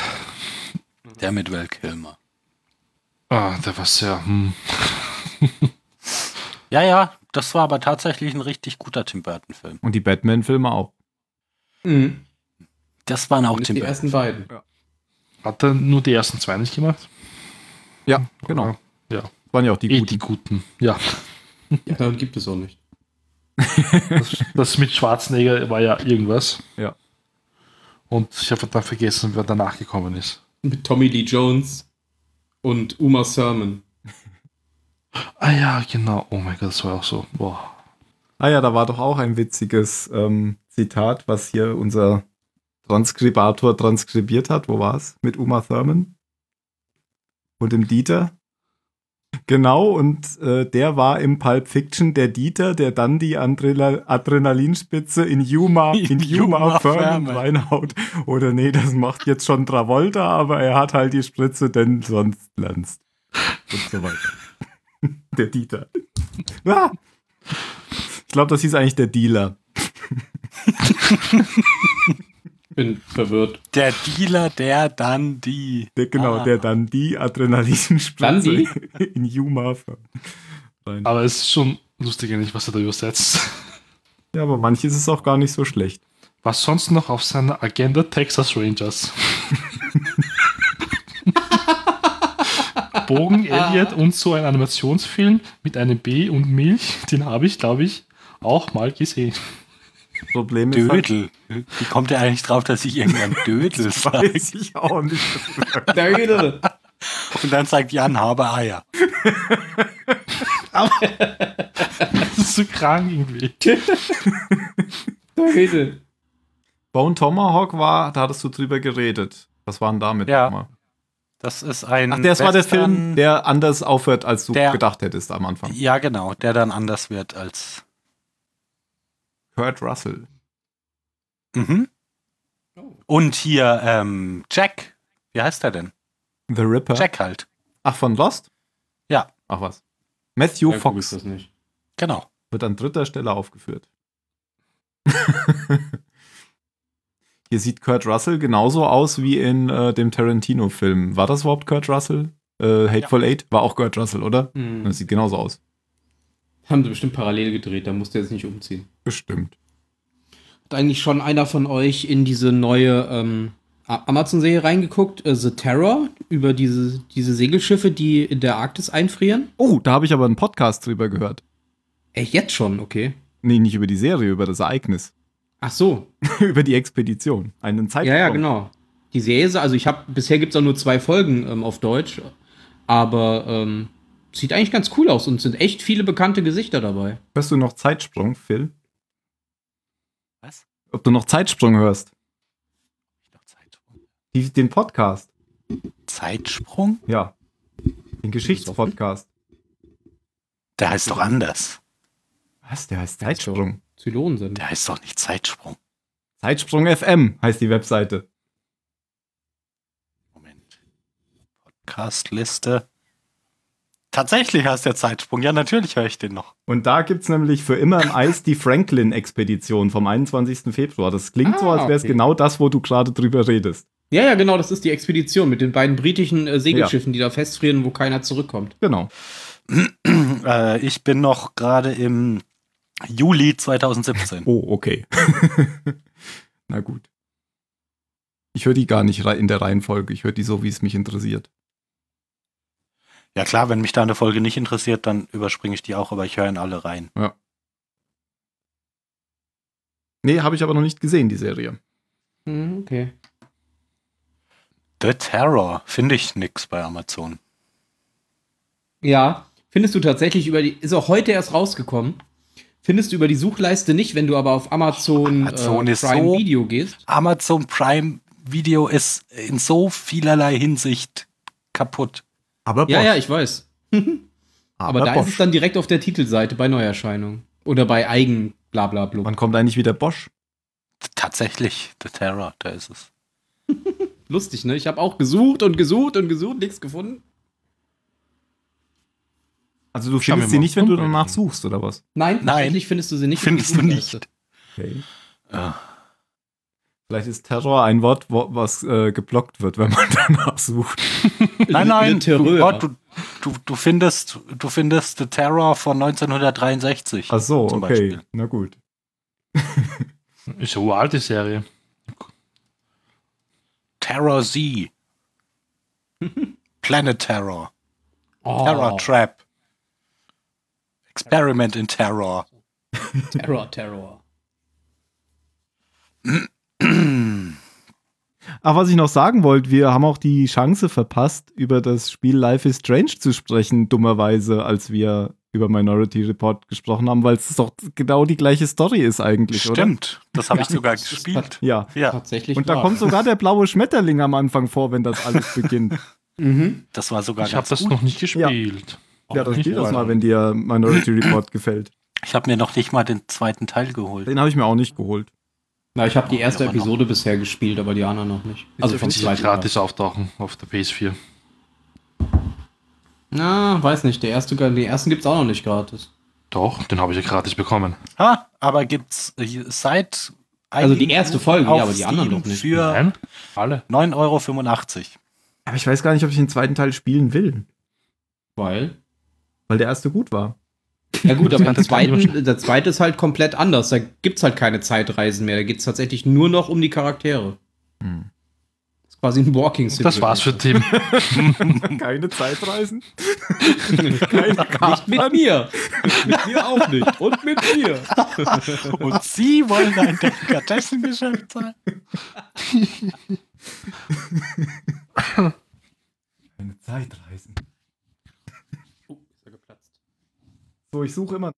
Der mit Val Kilmer. Ah, der war sehr. Hm. [laughs] Ja, ja, das war aber tatsächlich ein richtig guter Tim Burton-Film. Und die Batman-Filme auch. Mhm. Das waren auch Tim die Burton. ersten beiden. Hat er nur die ersten zwei nicht gemacht? Ja, genau. Ja. Waren ja auch die eh guten. die guten. Ja. [laughs] Ja, dann gibt es auch nicht. Das, das mit Schwarzenegger war ja irgendwas. Ja. Und ich habe dann vergessen, wer danach gekommen ist. Mit Tommy Lee Jones und Uma Thurman. Ah ja, genau. Oh mein Gott, das war auch so. Boah. Ah ja, da war doch auch ein witziges ähm, Zitat, was hier unser Transkribator transkribiert hat. Wo war es? Mit Uma Thurman und dem Dieter. Genau, und äh, der war im Pulp Fiction der Dieter, der dann die Adrena Adrenalinspitze in Yuma, [laughs] in Yuma Thurman. reinhaut. Oder nee, das macht jetzt schon Travolta, aber er hat halt die Spritze, denn sonst glänzt. Und so weiter. [laughs] der Dieter. Ah! Ich glaube, das hieß eigentlich der Dealer. [laughs] Bin verwirrt. Der Dealer, der dann die. Der, genau, Ah. der dann die Adrenalinspritze [laughs] in Yuma. Aber es ist schon lustig, eigentlich, was er da übersetzt. Ja, aber manches ist auch gar nicht so schlecht. Was sonst noch auf seiner Agenda Texas Rangers? [laughs] Bogen, Elliot und so ein Animationsfilm mit einem B und Milch, den habe ich, glaube ich, auch mal gesehen. Problem ist halt, Dödel. Wie kommt er eigentlich drauf, dass ich irgendwann [laughs] Dödel sage? weiß ich auch nicht. Dödel. Und dann sagt Jan Haber Eier. Das ist so krank irgendwie. Dödel. Bone Tomahawk war, da hattest du drüber geredet. Was waren damit Ja. nochmal? Das ist ein. Ach, das war der Film, der anders aufhört, als du Der- gedacht hättest am Anfang. Ja, genau, der dann anders wird als. Kurt Russell. Mhm. Und hier ähm, Jack. Wie heißt er denn? The Ripper. Jack halt. Ach, von Lost? Ja. Ach was. Matthew Ja, Fox das nicht. Genau. wird an dritter Stelle aufgeführt. [laughs] Hier sieht Kurt Russell genauso aus wie in äh, dem Tarantino-Film. War das überhaupt Kurt Russell? Äh, Hateful Eight? War auch Kurt Russell, oder? Hm. Das sieht genauso aus. Haben sie bestimmt parallel gedreht, da musst du jetzt nicht umziehen. Bestimmt. Hat eigentlich schon einer von euch in diese neue ähm, Amazon-Serie reingeguckt, äh, The Terror, über diese, diese Segelschiffe, die in der Arktis einfrieren? Oh, da habe ich aber einen Podcast drüber gehört. Ey, jetzt schon, okay. Nee, nicht über die Serie, über das Ereignis. [laughs] Ach so, über die Expedition. Einen Zeitsprung. ja, ja, genau. Die Serie, also ich habe, bisher gibt es auch nur zwei Folgen ähm, auf Deutsch, aber ähm, sieht eigentlich ganz cool aus und sind echt viele bekannte Gesichter dabei. Hörst du noch Zeitsprung, Phil? Was? Ob du noch Zeitsprung hörst? Zeitsprung. Die, den Podcast. Zeitsprung? Ja. Den Geschichtspodcast. Der heißt doch anders. Was? Der heißt Zeitsprung. Zylonen sind. Der heißt doch nicht Zeitsprung. Zeitsprung FM heißt die Webseite. Moment. Podcastliste. Tatsächlich heißt der Zeitsprung. Ja, natürlich höre ich den noch. Und da gibt's nämlich für immer im Eis die Franklin-Expedition vom 21. Februar. Das klingt so, Ah, als wäre es okay. genau das, wo du gerade drüber redest. Ja, ja, genau, das ist die Expedition mit den beiden britischen äh, Segelschiffen, die da festfrieren, wo keiner zurückkommt. Genau. [clears throat] Äh, ich bin noch gerade im Juli 2017. Oh, okay. [laughs] Na gut. Ich höre die gar nicht in der Reihenfolge. Ich höre die so, wie es mich interessiert. Ja klar, wenn mich da eine Folge nicht interessiert, dann überspringe ich die auch, aber ich höre in alle rein. Nee, habe ich aber noch nicht gesehen, die Serie. Hm, okay. The Terror finde ich nix bei Amazon. Ja, findest du tatsächlich über die, ist auch heute erst rausgekommen. Findest du über die Suchleiste nicht, wenn du aber auf Amazon, Amazon äh, Prime so- Video gehst. Amazon Prime Video ist in so vielerlei Hinsicht kaputt. Aber Ja, ja, ich weiß. [laughs] Aber, da Bosch. ist es dann direkt auf der Titelseite bei Neuerscheinung. Oder bei Eigen blablabla. Wann kommt eigentlich wieder Bosch? Tatsächlich, The Terror, da ist es. [laughs] Lustig, ne? Ich habe auch gesucht und gesucht und gesucht, nichts gefunden. Also du findest sie nicht, wenn du danach an. suchst, oder was? Nein, Nein. findest du sie nicht. Findest du nicht. Okay. Ja. Vielleicht ist Terror ein Wort, wo, was äh, geblockt wird, wenn man [laughs] danach sucht. Nein, nein, Terror. du, du, du, findest, du findest The Terror von 1963. Ach so, okay. Beispiel. Na gut. Ist eine uralte Serie. Terror Z. Planet Terror. Oh, Terror Trap. Experiment in Terror. Terror, Terror. Ach, was ich noch sagen wollte, wir haben auch die Chance verpasst, über das Spiel Life is Strange zu sprechen, dummerweise, als wir über Minority Report gesprochen haben, weil es doch genau die gleiche Story ist eigentlich, oder? Stimmt, das habe ich Ja, sogar das ist gespielt. Ja. Ja, Tatsächlich. Und da kommt sogar der blaue [laughs] Schmetterling am Anfang vor, wenn das alles beginnt. [laughs] Mhm. das war sogar Ich habe das gut. noch nicht gespielt. ja, das Nicht spiel das mal, wenn dir Minority Report gefällt. Ich habe mir noch nicht mal den zweiten Teil geholt. Den habe ich mir auch nicht geholt. Na, ich habe die erste aber noch. Episode bisher gespielt, aber die anderen noch nicht. Also vom zweiten. gratis auftauchen auf der PS4. Na, weiß nicht. Der erste, den ersten gibt's auch noch nicht gratis. Doch, den habe ich ja gratis bekommen. Ah, aber gibt's äh, seit Also die erste Folge, ja, aber die anderen doch nicht. Für Nein, alle. 9,85 Euro. Aber ich weiß gar nicht, ob ich den zweiten Teil spielen will, Weil. weil der erste gut war. Ja gut, aber der, zweiten, der zweite ist halt komplett anders. Da gibt's halt keine Zeitreisen mehr. Da geht's tatsächlich nur noch um die Charaktere. Hm. Das ist quasi ein Walking Das war's für Tim. [laughs] Keine Zeitreisen? Keine Nicht mit mir. mit mir auch nicht. Und mit mir. [laughs] Und Sie wollen ein Delikatessengeschäft sein? [laughs] Keine Zeitreisen. Oh, ist er geplatzt. So, ich suche immer